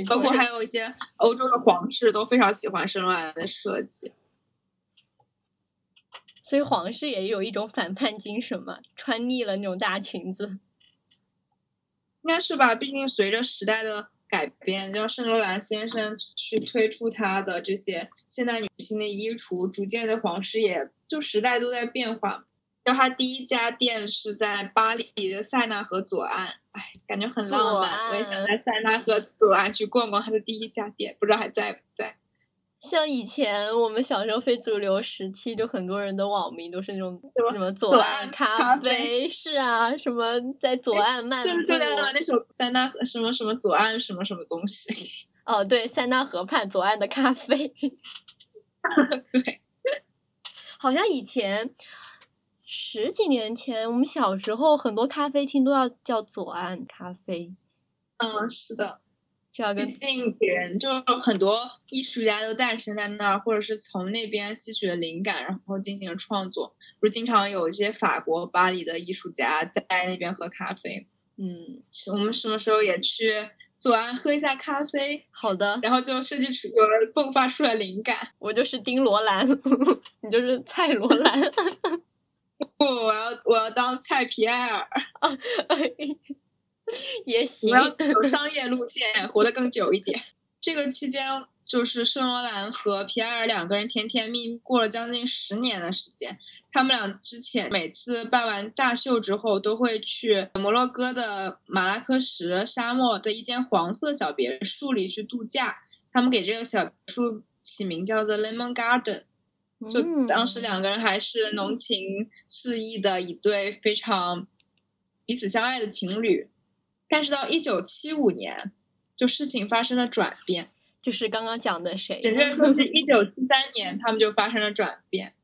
包括还有一些欧洲的皇室都非常喜欢圣罗兰的设计。所以皇室也有一种反叛精神嘛，穿腻了那种大裙子。应该是吧，毕竟随着时代的改变，就圣罗兰先生去推出他的这些现代女性的衣橱，逐渐的皇室也就时代都在变化。就他第一家店是在巴黎的塞纳河左岸，哎，感觉很浪漫，我也想在塞纳河左岸去逛逛他的第一家店，不知道还在不在。像以前我们小时候非主流时期，就很多人的网名都是那种什么左岸咖啡，是啊，什么在左岸漫步，就是那首塞纳河什么什么左岸什么什么东西。*laughs* 哦，对，塞纳河畔左岸的咖啡。*laughs* 对，*laughs* 好像以前十几年前，我们小时候很多咖啡厅都要叫左岸咖啡。嗯，是的。毕竟别人就很多艺术家都诞生在那儿，或者是从那边吸取了灵感，然后进行了创作。不是经常有一些法国巴黎的艺术家在那边喝咖啡。嗯，我们什么时候也去左岸喝一下咖啡？好的。然后就设计出有了迸发出了灵感。我就是丁罗兰，*laughs* 你就是蔡罗兰。*laughs* 不，我要我要当蔡皮埃尔。*laughs* *laughs* 也行，我要走商业路线，活得更久一点。这个期间，就是圣罗兰和皮埃尔两个人甜甜蜜蜜过了将近十年的时间。他们俩之前每次办完大秀之后，都会去摩洛哥的马拉喀什沙漠的一间黄色小别墅里去度假。他们给这个小别墅起名叫做 Lemon Garden，就当时两个人还是浓情四溢的一对非常彼此相爱的情侣。但是到一九七五年，就事情发生了转变，就是刚刚讲的谁？准确说是一九七三年，他们就发生了转变。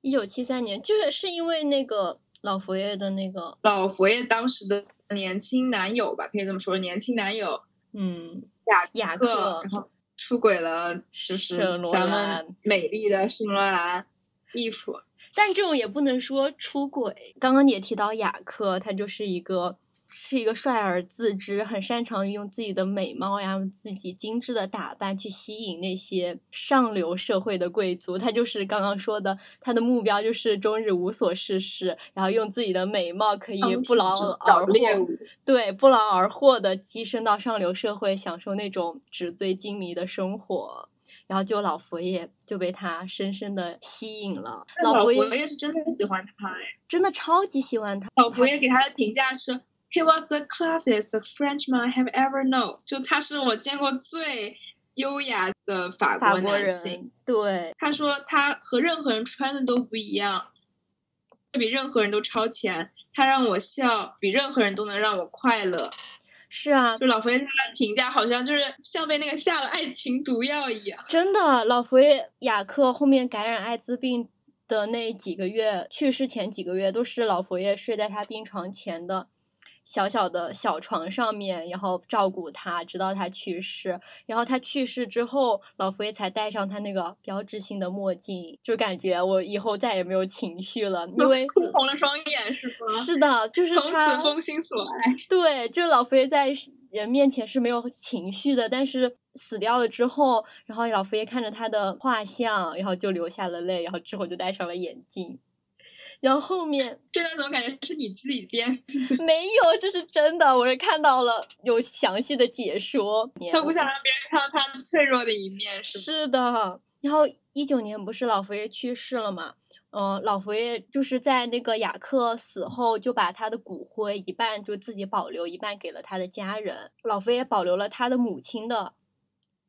一九七三年，就是是因为那个老佛爷的那个老佛爷当时的年轻男友吧，可以这么说，年轻男友，嗯，雅雅克，然后出轨了，就是咱们美丽的圣罗兰衣服。但这种也不能说出轨。刚刚你也提到雅克，他就是一个。是一个帅而自知，很擅长用自己的美貌呀，自己精致的打扮去吸引那些上流社会的贵族。他就是刚刚说的，他的目标就是终日无所事事，然后用自己的美貌可以不劳而获，对，不劳而获的跻身到上流社会，享受那种纸醉金迷的生活。然后就老佛爷就被他深深的吸引了。老佛爷是真的喜欢他哎，真的超级喜欢他。老佛爷给他的评价是。He was the classiest Frenchman I have ever known。就他是我见过最优雅的法国男性。对，他说他和任何人穿的都不一样，比任何人都超前。他让我笑，比任何人都能让我快乐。是啊，就老佛爷他的评价好像就是像被那个下了爱情毒药一样。真的，老佛爷雅克后面感染艾滋病的那几个月，去世前几个月都是老佛爷睡在他病床前的。小小的小床上面，然后照顾他，直到他去世。然后他去世之后，老佛爷才戴上他那个标志性的墨镜，就感觉我以后再也没有情绪了，因为哭红了双眼，是吗？是的，就是从此封心所爱。*laughs* 对，就老佛爷在人面前是没有情绪的，但是死掉了之后，然后老佛爷看着他的画像，然后就流下了泪，然后之后就戴上了眼镜。然后后面 *laughs* 这段怎么感觉是你自己编？*laughs* 没有，这是真的，我是看到了有详细的解说。他不想让别人看到他脆弱的一面，是是的。然后一九年不是老佛爷去世了嘛？嗯，老佛爷就是在那个雅克死后，就把他的骨灰一半就自己保留，一半给了他的家人。老佛爷保留了他的母亲的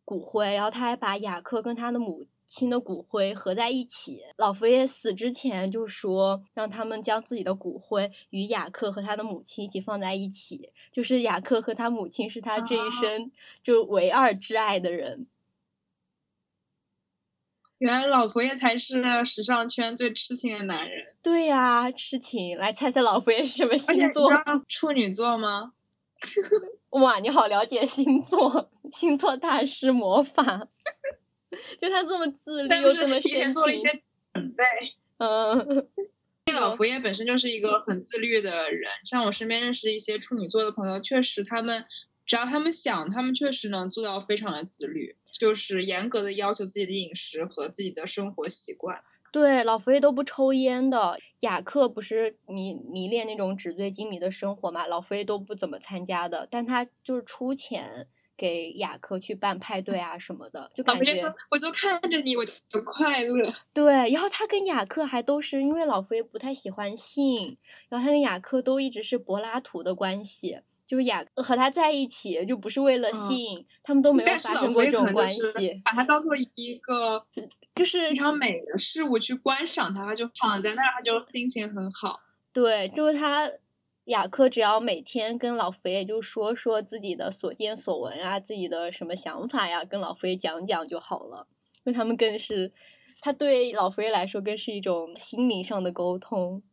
骨灰，然后他还把雅克跟他的母。亲的骨灰合在一起，老佛爷死之前就说让他们将自己的骨灰与雅克和他的母亲一起放在一起，就是雅克和他母亲是他这一生就唯二挚爱的人。原来老佛爷才是时尚圈最痴情的男人。对呀，痴情！来猜猜老佛爷是什么星座？处女座吗？*laughs* 哇，你好了解星座，*laughs* 星座大师魔法。就他这么自律又这么提前做了一些准备。嗯，*laughs* 老佛爷本身就是一个很自律的人，像我身边认识一些处女座的朋友，确实他们只要他们想，他们确实能做到非常的自律，就是严格的要求自己的饮食和自己的生活习惯。对，老佛爷都不抽烟的。雅克不是迷迷恋那种纸醉金迷的生活嘛，老佛爷都不怎么参加的，但他就是出钱给雅克去办派对啊什么的，就感觉老佛爷说：“我就看着你，我就快乐。对。然后他跟雅克还都是因为老佛爷不太喜欢性，然后他跟雅克都一直是柏拉图的关系。就是雅和他在一起，就不是为了嗯性，他们都没有发生过这种关系，把它当做一个就是非常美的事物去观赏它，他就躺在那儿，他就心情很好。对，就是他雅克只要每天跟老佛爷就说说自己的所见所闻啊，自己的什么想法呀，跟老佛爷讲讲就好了。因为他们更是，他对老佛爷来说更是一种心灵上的沟通。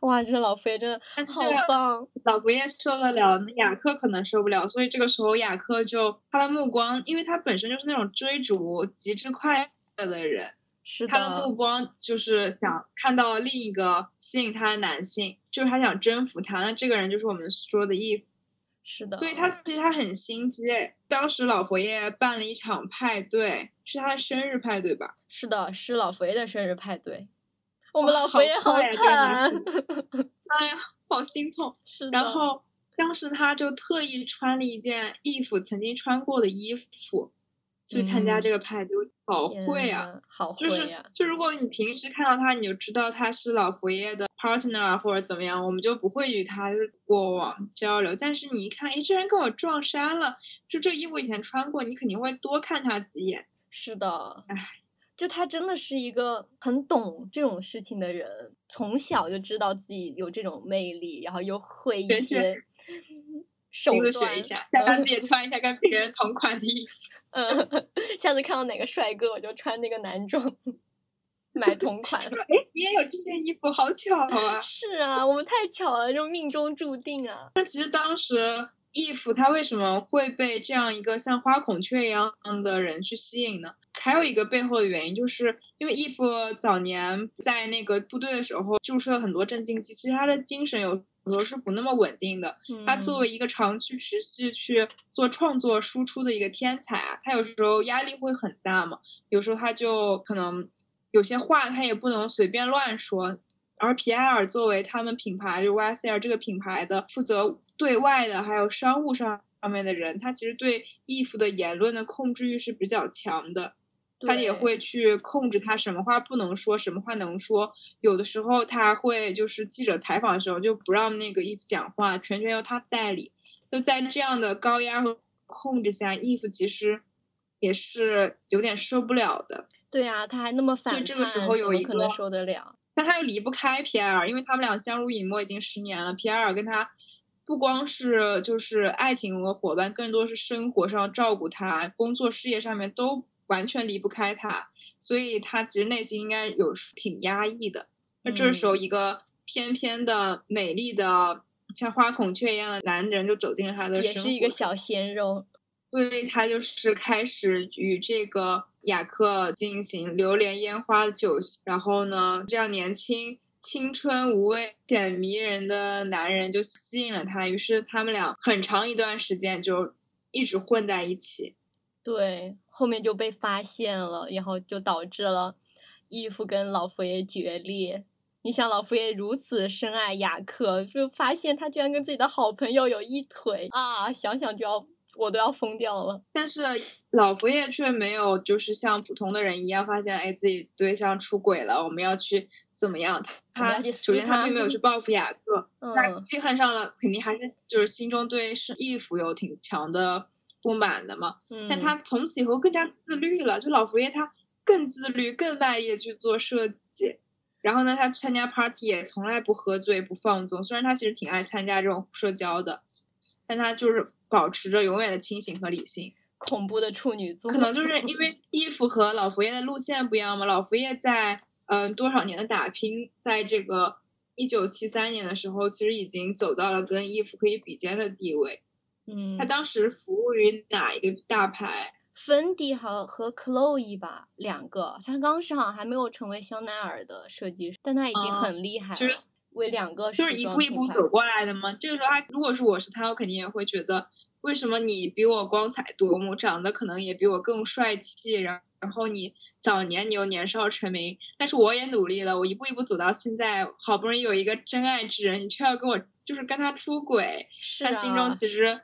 哇，这老佛爷真的好棒！老佛爷受得了，雅克可能受不了，所以这个时候雅克就他的目光，因为他本身就是那种追逐极致快乐的人，是他的目光就是想看到另一个吸引他的男性，就是他想征服他。那这个人就是我们说的义父，是的，所以他其实他很心机。当时老佛爷办了一场派对，是他的生日派对吧？是的，是老佛爷的生日派对。我们老佛爷好惨，*laughs* 哎呀，好心痛。是的。然后当时他就特意穿了一件义父曾经穿过的衣服去参加嗯这个派对，好天会啊！呐，好就是会呀、就如果你平时看到他，你就知道他是老佛爷的 partner 啊或者怎么样，我们就不会与他就是过往交流。但是你一看，哎，这人跟我撞衫了，就这衣服以前穿过，你肯定会多看他几眼。是的唉，就他真的是一个很懂这种事情的人，从小就知道自己有这种魅力，然后又会一些手学一下，下次也穿一下跟别人同款的衣服。嗯，下次看到哪个帅哥，我就穿那个男装，买同款。说，诶，你也有这件衣服，好巧啊！是啊，我们太巧了，就命中注定啊。那其实当时 if 他为什么会被这样一个像花孔雀一样的人去吸引呢？还有一个背后的原因，就是因为 if 早年在那个部队的时候注射了很多镇静剂，其实他的精神有时候是不那么稳定的。他作嗯为一个长期持续去做创作输出的一个天才啊，他有时候压力会很大嘛，有时候他就可能有些话他也不能随便乱说。而皮埃尔作为他们品牌就 YSL 这个品牌的负责对外的还有商务上上面的人，他其实对义父的言论的控制欲是比较强的。他也会去控制他什么话不能说，什么话能说。有的时候他会就是记者采访的时候就不让那个伊芙讲话，全权由他代理。就在这样的高压和控制下，伊芙其实也是有点受不了的。对啊，他还那么反叛，这个时候有一个可能个受得了？但他又离不开皮埃尔，因为他们俩相濡以沫已经十年了。皮埃尔跟他不光是就是爱情和伙伴，更多是生活上照顾他，工作事业上面都完全离不开他，所以他其实内心应该有时挺压抑的。那这时候，嗯一个翩翩的、美丽的像花孔雀一样的男人就走进了他的也生活，是一个小鲜肉。所以他就是开始与这个雅克进行流连烟花的酒席，然后呢，这样年轻、青春无畏且迷人的男人就吸引了他，于是他们俩很长一段时间就一直混在一起。对，后面就被发现了，然后就导致了义父跟老佛爷决裂。你想，老佛爷如此深爱雅克，就发现他居然跟自己的好朋友有一腿啊！想想就要，我都要疯掉了。但是老佛爷却没有，就是像普通的人一样发现，哎，自己对象出轨了，我们要去怎么样？他我们要去撕首先他他并没有去报复雅克，那嗯，记恨上了，肯定还是就是心中对是义父有挺强的不满的嘛。但嗯他从此以后更加自律了，就老佛爷他更自律、更卖力的去做设计。然后呢，他参加 party 也从来不喝醉、不放纵。虽然他其实挺爱参加这种社交的，但他就是保持着永远的清醒和理性。恐怖的处女座，可能就是因为 *laughs* 衣服和老佛爷的路线不一样嘛。老佛爷在嗯、呃多少年的打拼，在这个一九七三年的时候，其实已经走到了跟衣服可以比肩的地位。嗯他，当时服务于哪一个大牌？粉底和和 Chloe 吧，两个。他当时好像还没有成为香奈儿的设计师，但他已经很厉害了。就是为两个就是一步一步走过来的嘛。这个时候，他如果是我是他，我肯定也会觉得，为什么你比我光彩夺目，长得可能也比我更帅气，然然后你早年你又年少成名，但是我也努力了，我一步一步走到现在，好不容易有一个真爱之人，你却要跟我就是跟他出轨，他心中其实。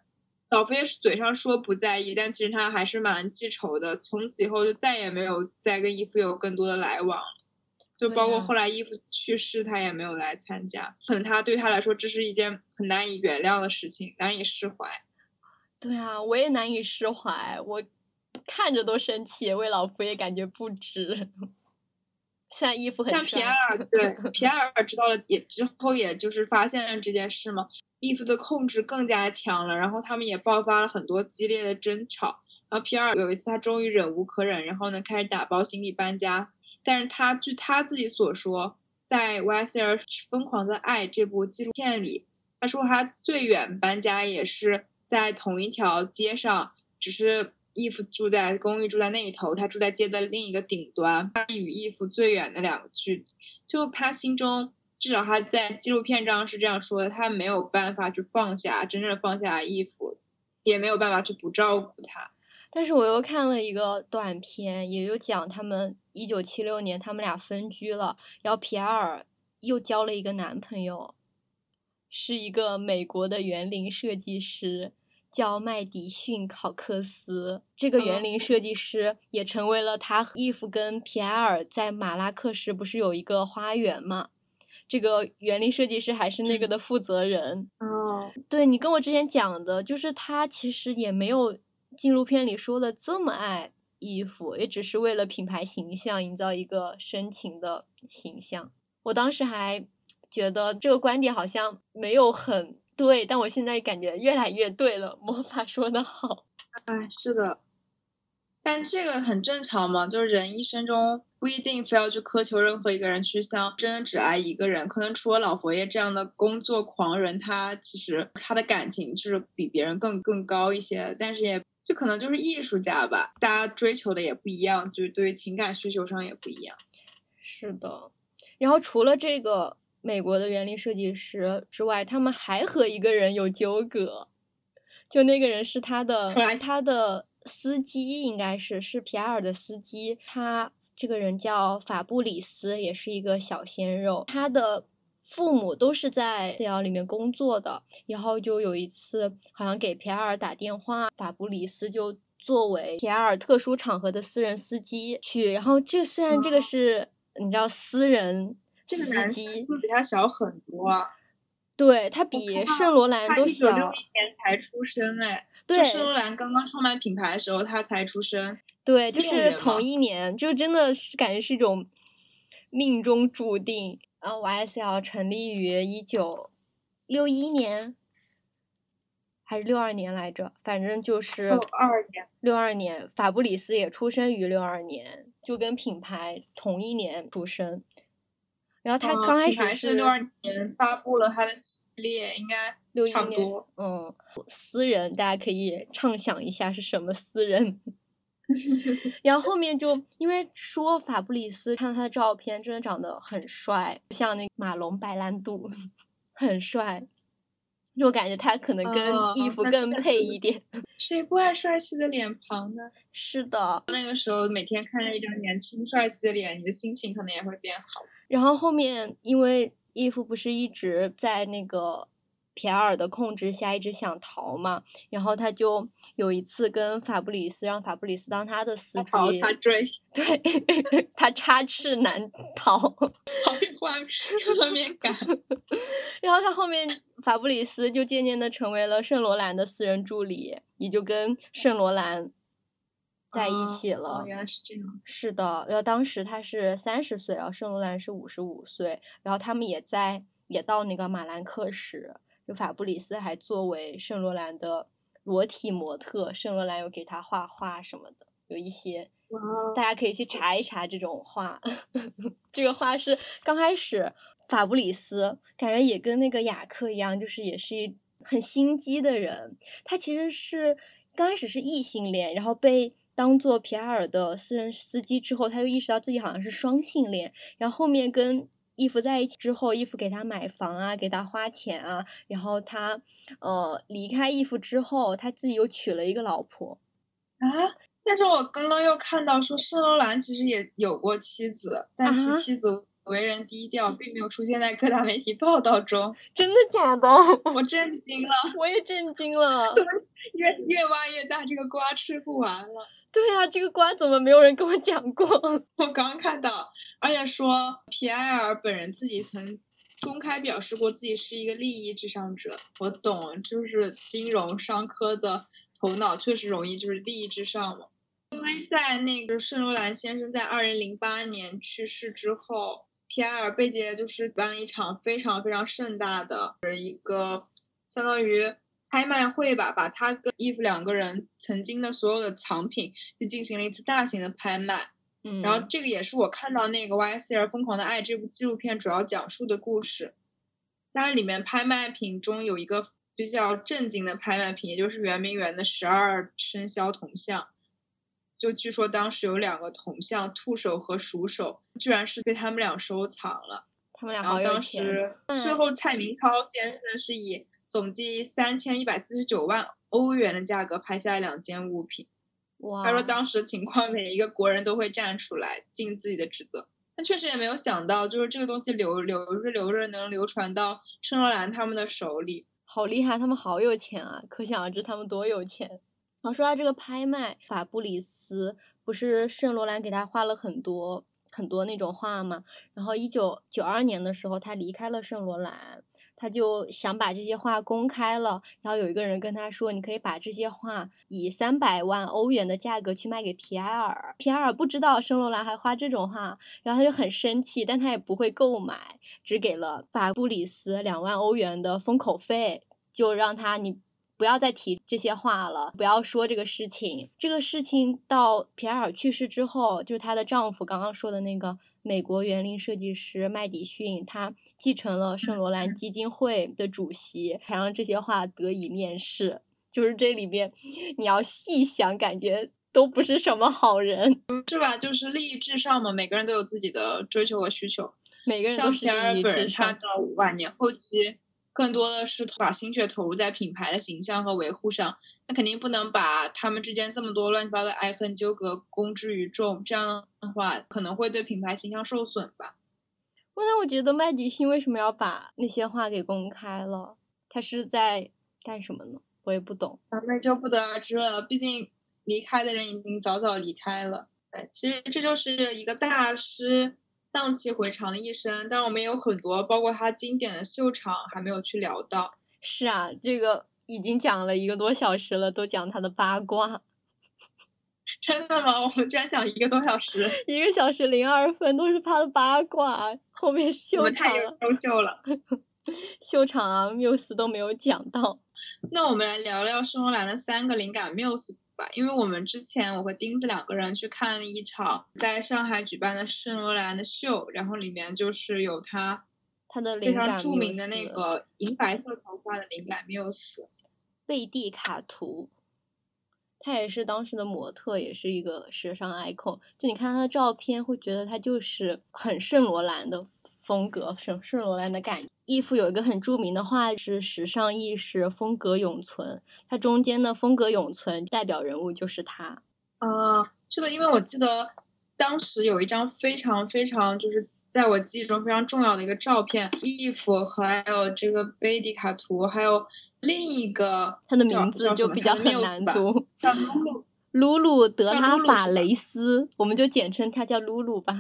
老佛爷嘴上说不在意，但其实他还是蛮记仇的。从此以后就再也没有再跟伊芙有更多的来往了，就包括后来伊芙去世，他也没有来参加。可能他对他来说这是一件很难以原谅的事情，难以释怀。对啊，我也难以释怀，我看着都生气，为老佛爷感觉不值。现在义父很像皮埃尔，对 *laughs* 皮埃尔知道了也之后，也就是发现了这件事嘛。义父的控制更加强了，然后他们也爆发了很多激烈的争吵。然后皮尔有一次他终于忍无可忍，然后呢开始打包行李搬家。但是他据他自己所说，在《Y C R 疯狂的爱》这部纪录片里，他说他最远搬家也是在同一条街上，只是义父住在公寓住在那一头，他住在街的另一个顶端。他与义父最远的两个距离，就他心中。至少他在纪录片上是这样说的，他没有办法去放下，真正放下衣服，也没有办法去不照顾他。但是我又看了一个短片，也就讲他们一九七六年他们俩分居了，然后皮埃尔又交了一个男朋友，是一个美国的园林设计师，叫麦迪逊考克斯。这个园林设计师也成为了他伊芙跟皮埃尔在马拉克什不是有一个花园吗？这个园林设计师还是那个的负责人哦，对你跟我之前讲的，就是他其实也没有纪录片里说的这么爱衣服，也只是为了品牌形象营造一个深情的形象。我当时还觉得这个观点好像没有很对，但我现在感觉越来越对了。魔法说的好，哎，是的。但这个很正常嘛，就是人一生中不一定非要去苛求任何一个人去像真的只爱一个人。可能除了老佛爷这样的工作狂人，他其实他的感情是比别人更更高一些。但是也就可能就是艺术家吧，大家追求的也不一样，就是对于情感需求上也不一样。是的，然后除了这个美国的园林设计师之外，他们还和一个人有纠葛，就那个人是他的他的。司机应该是是皮埃尔的司机，他这个人叫法布里斯，也是一个小鲜肉。他的父母都是在 C L 里面工作的，然后就有一次好像给皮埃尔打电话，法布里斯就作为皮埃尔特殊场合的私人司机去。然后这虽然这个是你知道私人司机，比他小很多，对他比圣罗兰都小。一九六一年才出生哎。对，圣罗兰刚刚创办品牌的时候，他才出生。对，就是同一年，就真的是感觉是一种命中注定。然后 YSL 成立于一九六一年，还是六二年来着？反正就是六二年。六二年，法布里斯也出生于六二年，就跟品牌同一年出生。然后他刚开始是六二年发布了他的系列，应该六一年。嗯，私人大家可以畅想一下是什么私人。*laughs* 然后后面就因为说法布里斯看到他的照片，真的长得很帅，像那马龙白兰度，很帅。就感觉他可能跟衣服更配一点。*laughs* 谁不爱帅气的脸庞呢？是的，那个时候每天看着一张年轻帅气的脸，你的心情可能也会变好。然后后面，因为伊芙不是一直在那个皮埃尔的控制下，一直想逃嘛，然后他就有一次跟法布里斯，让法布里斯当他的司机，逃他追，*laughs* 对他插翅难逃，*laughs* 好画画面感。*laughs* 然后他后面法布里斯就渐渐的成为了圣罗兰的私人助理，也就跟圣罗兰。在一起了，原来是这样。是的，然后当时他是三十岁，然后圣罗兰是五十五岁，然后他们也在也到那个马兰克什，就法布里斯还作为圣罗兰的裸体模特，圣罗兰有给他画画什么的，有一些，大家可以去查一查这种画。*laughs* 这个画是刚开始法布里斯感觉也跟那个雅克一样，就是也是一很心机的人，他其实是刚开始是异性恋，然后被。当做皮埃尔的私人司机之后，他就意识到自己好像是双性恋，然后后面跟义父在一起之后，义父给他买房啊，给他花钱啊，然后他呃离开义父之后，他自己又娶了一个老婆啊。但是我刚刚又看到说圣罗兰其实也有过妻子，但其妻子。为人低调，并没有出现在各大媒体报道中。真的假的？我震惊了，我也震惊了。对，越越挖越大，这个瓜吃不完了。对啊，这个瓜怎么没有人跟我讲过？*laughs* 我刚看到，而且说皮埃尔本人自己曾公开表示过自己是一个利益至上者。我懂，就是金融商科的头脑确实容易就是利益至上嘛。因为在那个圣罗兰先生在二零零八年去世之后。皮埃尔贝杰就是办了一场非常非常盛大的一个相当于拍卖会吧，把他跟伊芙两个人曾经的所有的藏品就进行了一次大型的拍卖。嗯，然后这个也是我看到那个《Y C R 疯狂的爱》这部纪录片主要讲述的故事。当然，里面拍卖品中有一个比较震惊的拍卖品，也就是圆明园的十二生肖铜像。就据说当时有两个铜像，兔首和鼠首，居然是被他们俩收藏了。他们俩好当时最后蔡明超先生是以总计三千一百四十九万欧元的价格拍下两件物品。哇！他说当时情况，每一个国人都会站出来尽自己的职责。但确实也没有想到，就是这个东西流流着流着能流传到圣罗兰他们的手里，好厉害！他们好有钱啊，可想而知他们多有钱。然后说到这个拍卖，法布里斯不是圣罗兰给他画了很多很多那种画嘛？然后一九九二年的时候，他离开了圣罗兰，他就想把这些画公开了。然后有一个人跟他说：“你可以把这些画以三百万欧元的价格去卖给皮埃尔。”皮埃尔不知道圣罗兰还画这种画，然后他就很生气，但他也不会购买，只给了法布里斯两万欧元的封口费，就让他你。不要再提这些话了，不要说这个事情。这个事情到皮埃尔去世之后，就是她的丈夫刚刚说的那个美国园林设计师麦迪逊，他继承了圣罗兰基金会的主席，才让这些画得以面世。就是这里面，你要细想，感觉都不是什么好人，是吧？就是利益至上嘛，每个人都有自己的追求和需求。每个人像皮埃尔本人，他到晚年后期。更多的是把心血投入在品牌的形象和维护上，那肯定不能把他们之间这么多乱七八糟的爱恨纠葛公之于众，这样的话可能会对品牌形象受损吧。那我觉得麦迪逊为什么要把那些话给公开了？他是在干什么呢？我也不懂，咱们就不得而知了。毕竟离开的人已经早早离开了。哎，其实这就是一个大师。荡气回肠的一生，但是我们也有很多，包括他经典的秀场还没有去聊到。是啊，这个已经讲了一个多小时了，都讲他的八卦。*laughs* 真的吗？我们居然讲一个多小时，*laughs* 一个小时零二分都是他的八卦，后面秀场太优秀了，*laughs* 秀场啊缪斯都没有讲到。那我们来聊聊圣罗兰的三个灵感缪斯。因为我们之前我和钉子两个人去看了一场在上海举办的圣罗兰的秀，然后里面就是有他他的非常著名的那个银白色头发的灵感缪斯贝蒂卡图，他也是当时的模特，也是一个时尚 icon。就你看他的照片，会觉得他就是很圣罗兰的风格，圣圣罗兰的感觉。义父有一个很著名的画是“时尚意识，风格永存”。它中间的“风格永存”代表人物就是他。啊，是的，因为我记得当时有一张非常非常就是在我记忆中非常重要的一个照片，义父还有这个贝蒂卡图，还有另一个他的名字就比较很难读，叫露 *laughs* 露露露德拉法雷斯，我们就简称他叫露露吧。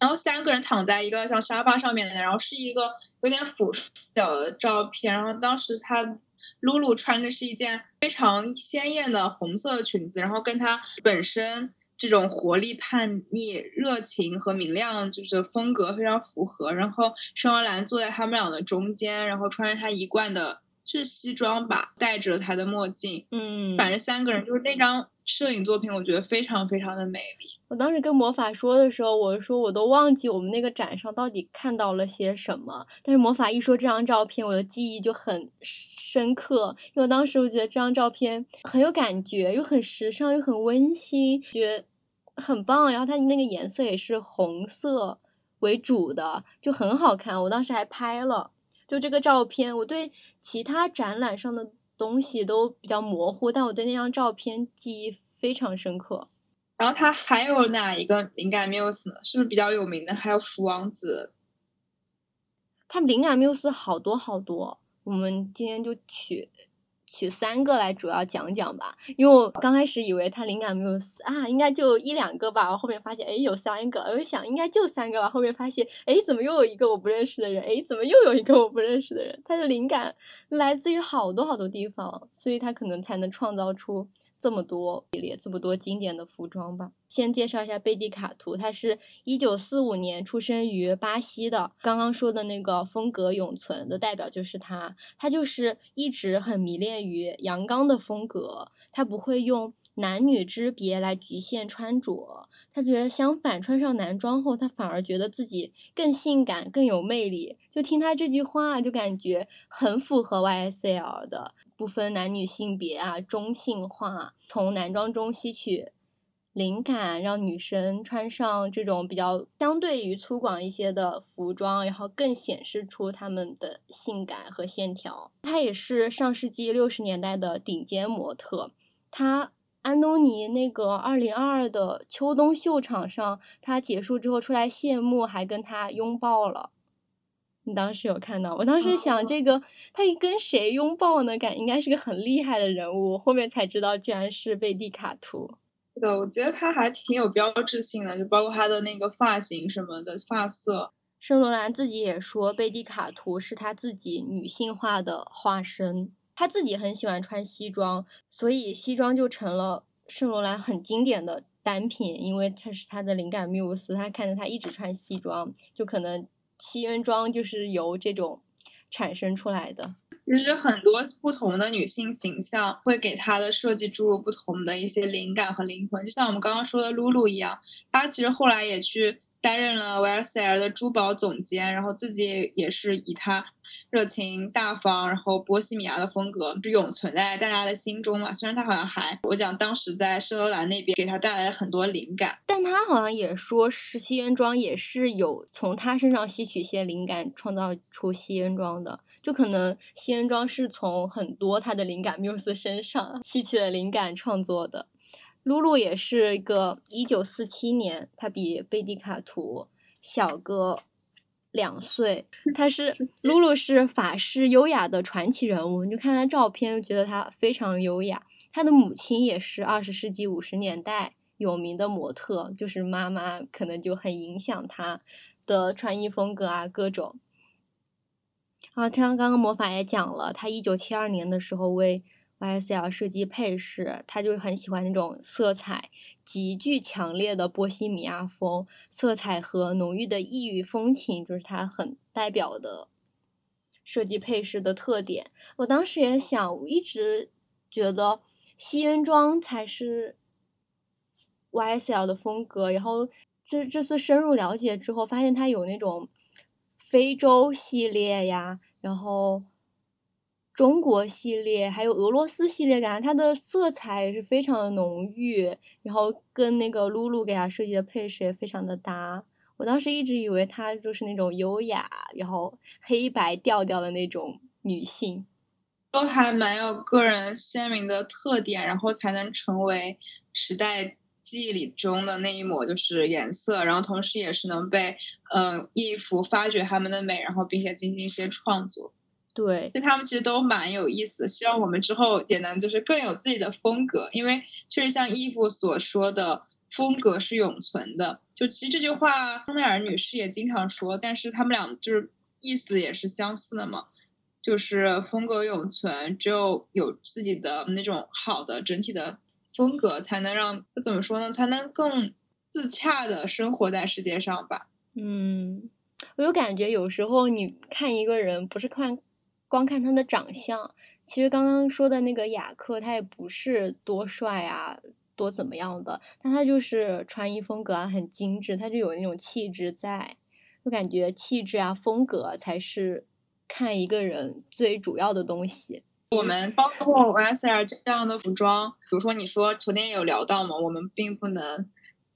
然后三个人躺在一个像沙发上面的，然后是一个有点俯角的照片。然后当时他露露穿的是一件非常鲜艳的红色裙子，然后跟她本身这种活力、叛逆、热情和明亮就是风格非常符合。然后圣罗兰坐在他们俩的中间，然后穿着他一贯的是西装吧，戴着他的墨镜，嗯，反正三个人就是那张摄影作品，我觉得非常非常的美丽。我当时跟魔法说的时候，我说我都忘记我们那个展上到底看到了些什么，但是魔法一说这张照片，我的记忆就很深刻，因为当时我觉得这张照片很有感觉，又很时尚，又很温馨，觉得很棒。然后它那个颜色也是红色为主的，就很好看。我当时还拍了。就这个照片，我对其他展览上的东西都比较模糊，但我对那张照片记忆非常深刻。然后他还有哪一个灵感缪斯呢？是不是比较有名的？还有福王子。他灵感缪斯好多好多，我们今天就取。取三个来主要讲讲吧，因为我刚开始以为他灵感没有啊，应该就一两个吧，我后面发现哎有三个，我就想应该就三个吧，后面发现哎怎么又有一个我不认识的人，哎怎么又有一个我不认识的人，他的灵感来自于好多好多地方，所以他可能才能创造出。这么多系列，这么多经典的服装吧。先介绍一下贝蒂卡图，他是一九四五年出生于巴西的。刚刚说的那个风格永存的代表就是他，他就是一直很迷恋于阳刚的风格，他不会用男女之别来局限穿着，他觉得相反，穿上男装后，他反而觉得自己更性感、更有魅力。就听他这句话，就感觉很符合 YSL 的。不分男女性别啊，中性化，从男装中吸取灵感，让女生穿上这种比较相对于粗犷一些的服装，然后更显示出她们的性感和线条。她也是上世纪六十年代的顶尖模特。她安东尼那个二零二二的秋冬秀场上，她结束之后出来谢幕，还跟他拥抱了。你当时有看到？我当时想，这个他跟谁拥抱呢？感应该是个很厉害的人物。后面才知道，居然是贝蒂卡图。对，我觉得他还挺有标志性的，就包括他的那个发型什么的发色。圣罗兰自己也说，贝蒂卡图是他自己女性化的化身。他自己很喜欢穿西装，所以西装就成了圣罗兰很经典的单品，因为他是他的灵感缪斯。他看着他一直穿西装，就可能。西恩装就是由这种产生出来的。其实很多不同的女性形象会给她的设计注入不同的一些灵感和灵魂，就像我们刚刚说的露露一样，她其实后来也去。担任了 YSL 的珠宝总监，然后自己也是以她热情大方，然后波西米亚的风格是永存在大家的心中嘛。虽然他好像还，我讲当时在圣罗兰那边给他带来了很多灵感，但他好像也说是西恩装也是有从他身上吸取一些灵感，创造出西恩装的。就可能西恩装是从很多他的灵感缪斯身上 *laughs* 吸取了灵感创作的。露露也是一个一九四七年，他比贝蒂卡图小个两岁。*laughs* 她是露露是法式优雅的传奇人物，你就看她照片就觉得她非常优雅。她的母亲也是二十世纪五十年代有名的模特，就是妈妈可能就很影响她的穿衣风格啊，各种。啊，像刚刚魔法也讲了，她一九七二年的时候为。YSL 设计配饰，他就很喜欢那种色彩极具强烈的波西米亚风，色彩和浓郁的异域风情，就是它很代表的设计配饰的特点。我当时也想，我一直觉得西恩装才是 YSL 的风格，然后这这次深入了解之后，发现它有那种非洲系列呀，然后。中国系列还有俄罗斯系列，感觉它的色彩也是非常的浓郁，然后跟那个露露给他设计的配饰也非常的搭。我当时一直以为她就是那种优雅，然后黑白调调的那种女性，都还蛮有个人鲜明的特点，然后才能成为时代记忆里中的那一抹就是颜色，然后同时也是能被嗯衣服发掘他们的美，然后并且进行一些创作。对，所以他们其实都蛮有意思的。希望我们之后也能就是更有自己的风格，因为确实像伊芙所说的，风格是永存的。就其实这句话，香奈儿女士也经常说，但是他们俩就是意思也是相似的嘛，就是风格永存，只有有自己的那种好的整体的风格，才能让怎么说呢？才能更自洽的生活在世界上吧。嗯，我有感觉，有时候你看一个人，不是看。光看他的长相，其实刚刚说的那个雅克，他也不是多帅啊，多怎么样的，但他就是穿衣风格啊很精致，他就有那种气质在，就感觉气质啊风格才是看一个人最主要的东西。我们包括 YSL 这样的服装，比如说你说昨天有聊到嘛，我们并不能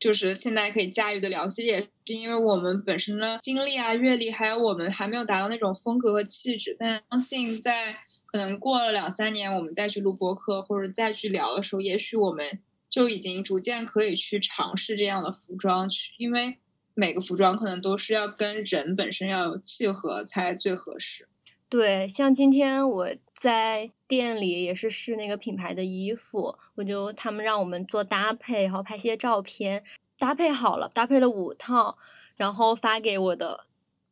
就是现在可以驾驭得了，其实也是因为我们本身的经历啊、阅历，还有我们还没有达到那种风格和气质。但相信在可能过了两三年，我们再去录播客或者再去聊的时候，也许我们就已经逐渐可以去尝试这样的服装，去因为每个服装可能都是要跟人本身要有契合才最合适。对，像今天我。在店里也是试那个品牌的衣服，我就他们让我们做搭配，然后拍些照片，搭配好了，搭配了五套，然后发给我的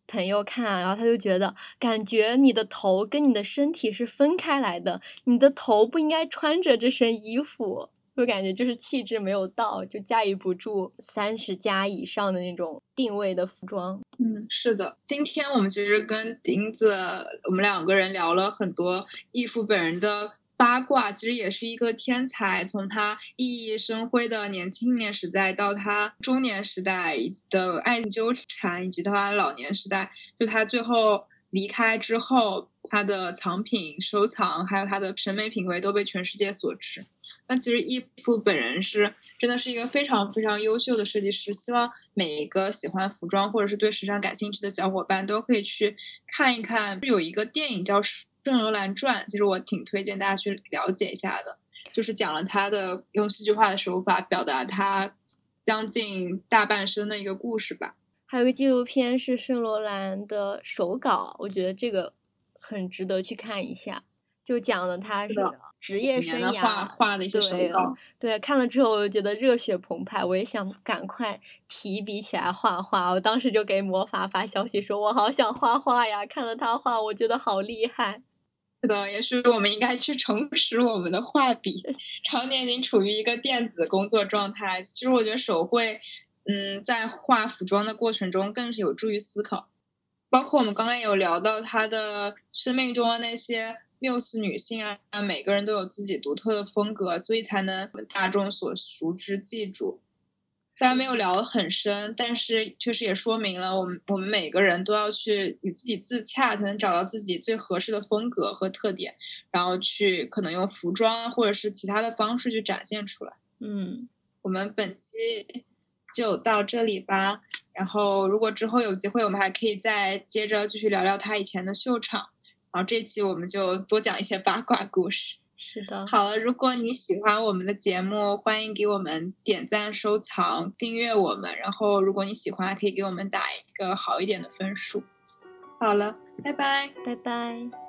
朋友看，然后他就觉得感觉你的头跟你的身体是分开来的，你的头不应该穿着这身衣服。我感觉就是气质没有到，就驾驭不住三十加以上的那种定位的服装。嗯，是的。今天我们其实跟钉子，我们两个人聊了很多义父本人的八卦。其实也是一个天才，从他熠熠生辉的年轻年时代到他中年时代的爱纠缠，以及到他老年时代，就他最后离开之后，他的藏品收藏还有他的审美品味都被全世界所知。那其实义父本人是真的是一个非常非常优秀的设计师，希望每一个喜欢服装或者是对时尚感兴趣的小伙伴都可以去看一看。有一个电影叫《圣罗兰传》，其实我挺推荐大家去了解一下的，就是讲了他的用戏剧化的手法表达他将近大半生的一个故事吧。还有个纪录片是圣罗兰的手稿，我觉得这个很值得去看一下，就讲了他是。职业生涯画画的一些手稿，对，看了之后我就觉得热血澎湃，我也想赶快提笔起来画画。我当时就给魔法发消息说，我好想画画呀！看了他画，我觉得好厉害。是的，也是我们应该去重拾我们的画笔。*laughs* 常年已经处于一个电子工作状态，其实我觉得手绘，嗯，在画服装的过程中更是有助于思考。包括我们刚刚有聊到他的生命中的那些。缪斯女性啊，每个人都有自己独特的风格，所以才能大众所熟知记住。虽然没有聊得很深，但是确实也说明了我们我们每个人都要去与自己自洽，才能找到自己最合适的风格和特点，然后去可能用服装或者是其他的方式去展现出来。嗯，我们本期就到这里吧。然后如果之后有机会，我们还可以再接着继续聊聊他以前的秀场。然后这期我们就多讲一些八卦故事。是的，好了，如果你喜欢我们的节目，欢迎给我们点赞、收藏、订阅我们。然后，如果你喜欢，可以给我们打一个好一点的分数。好了，拜拜，拜拜。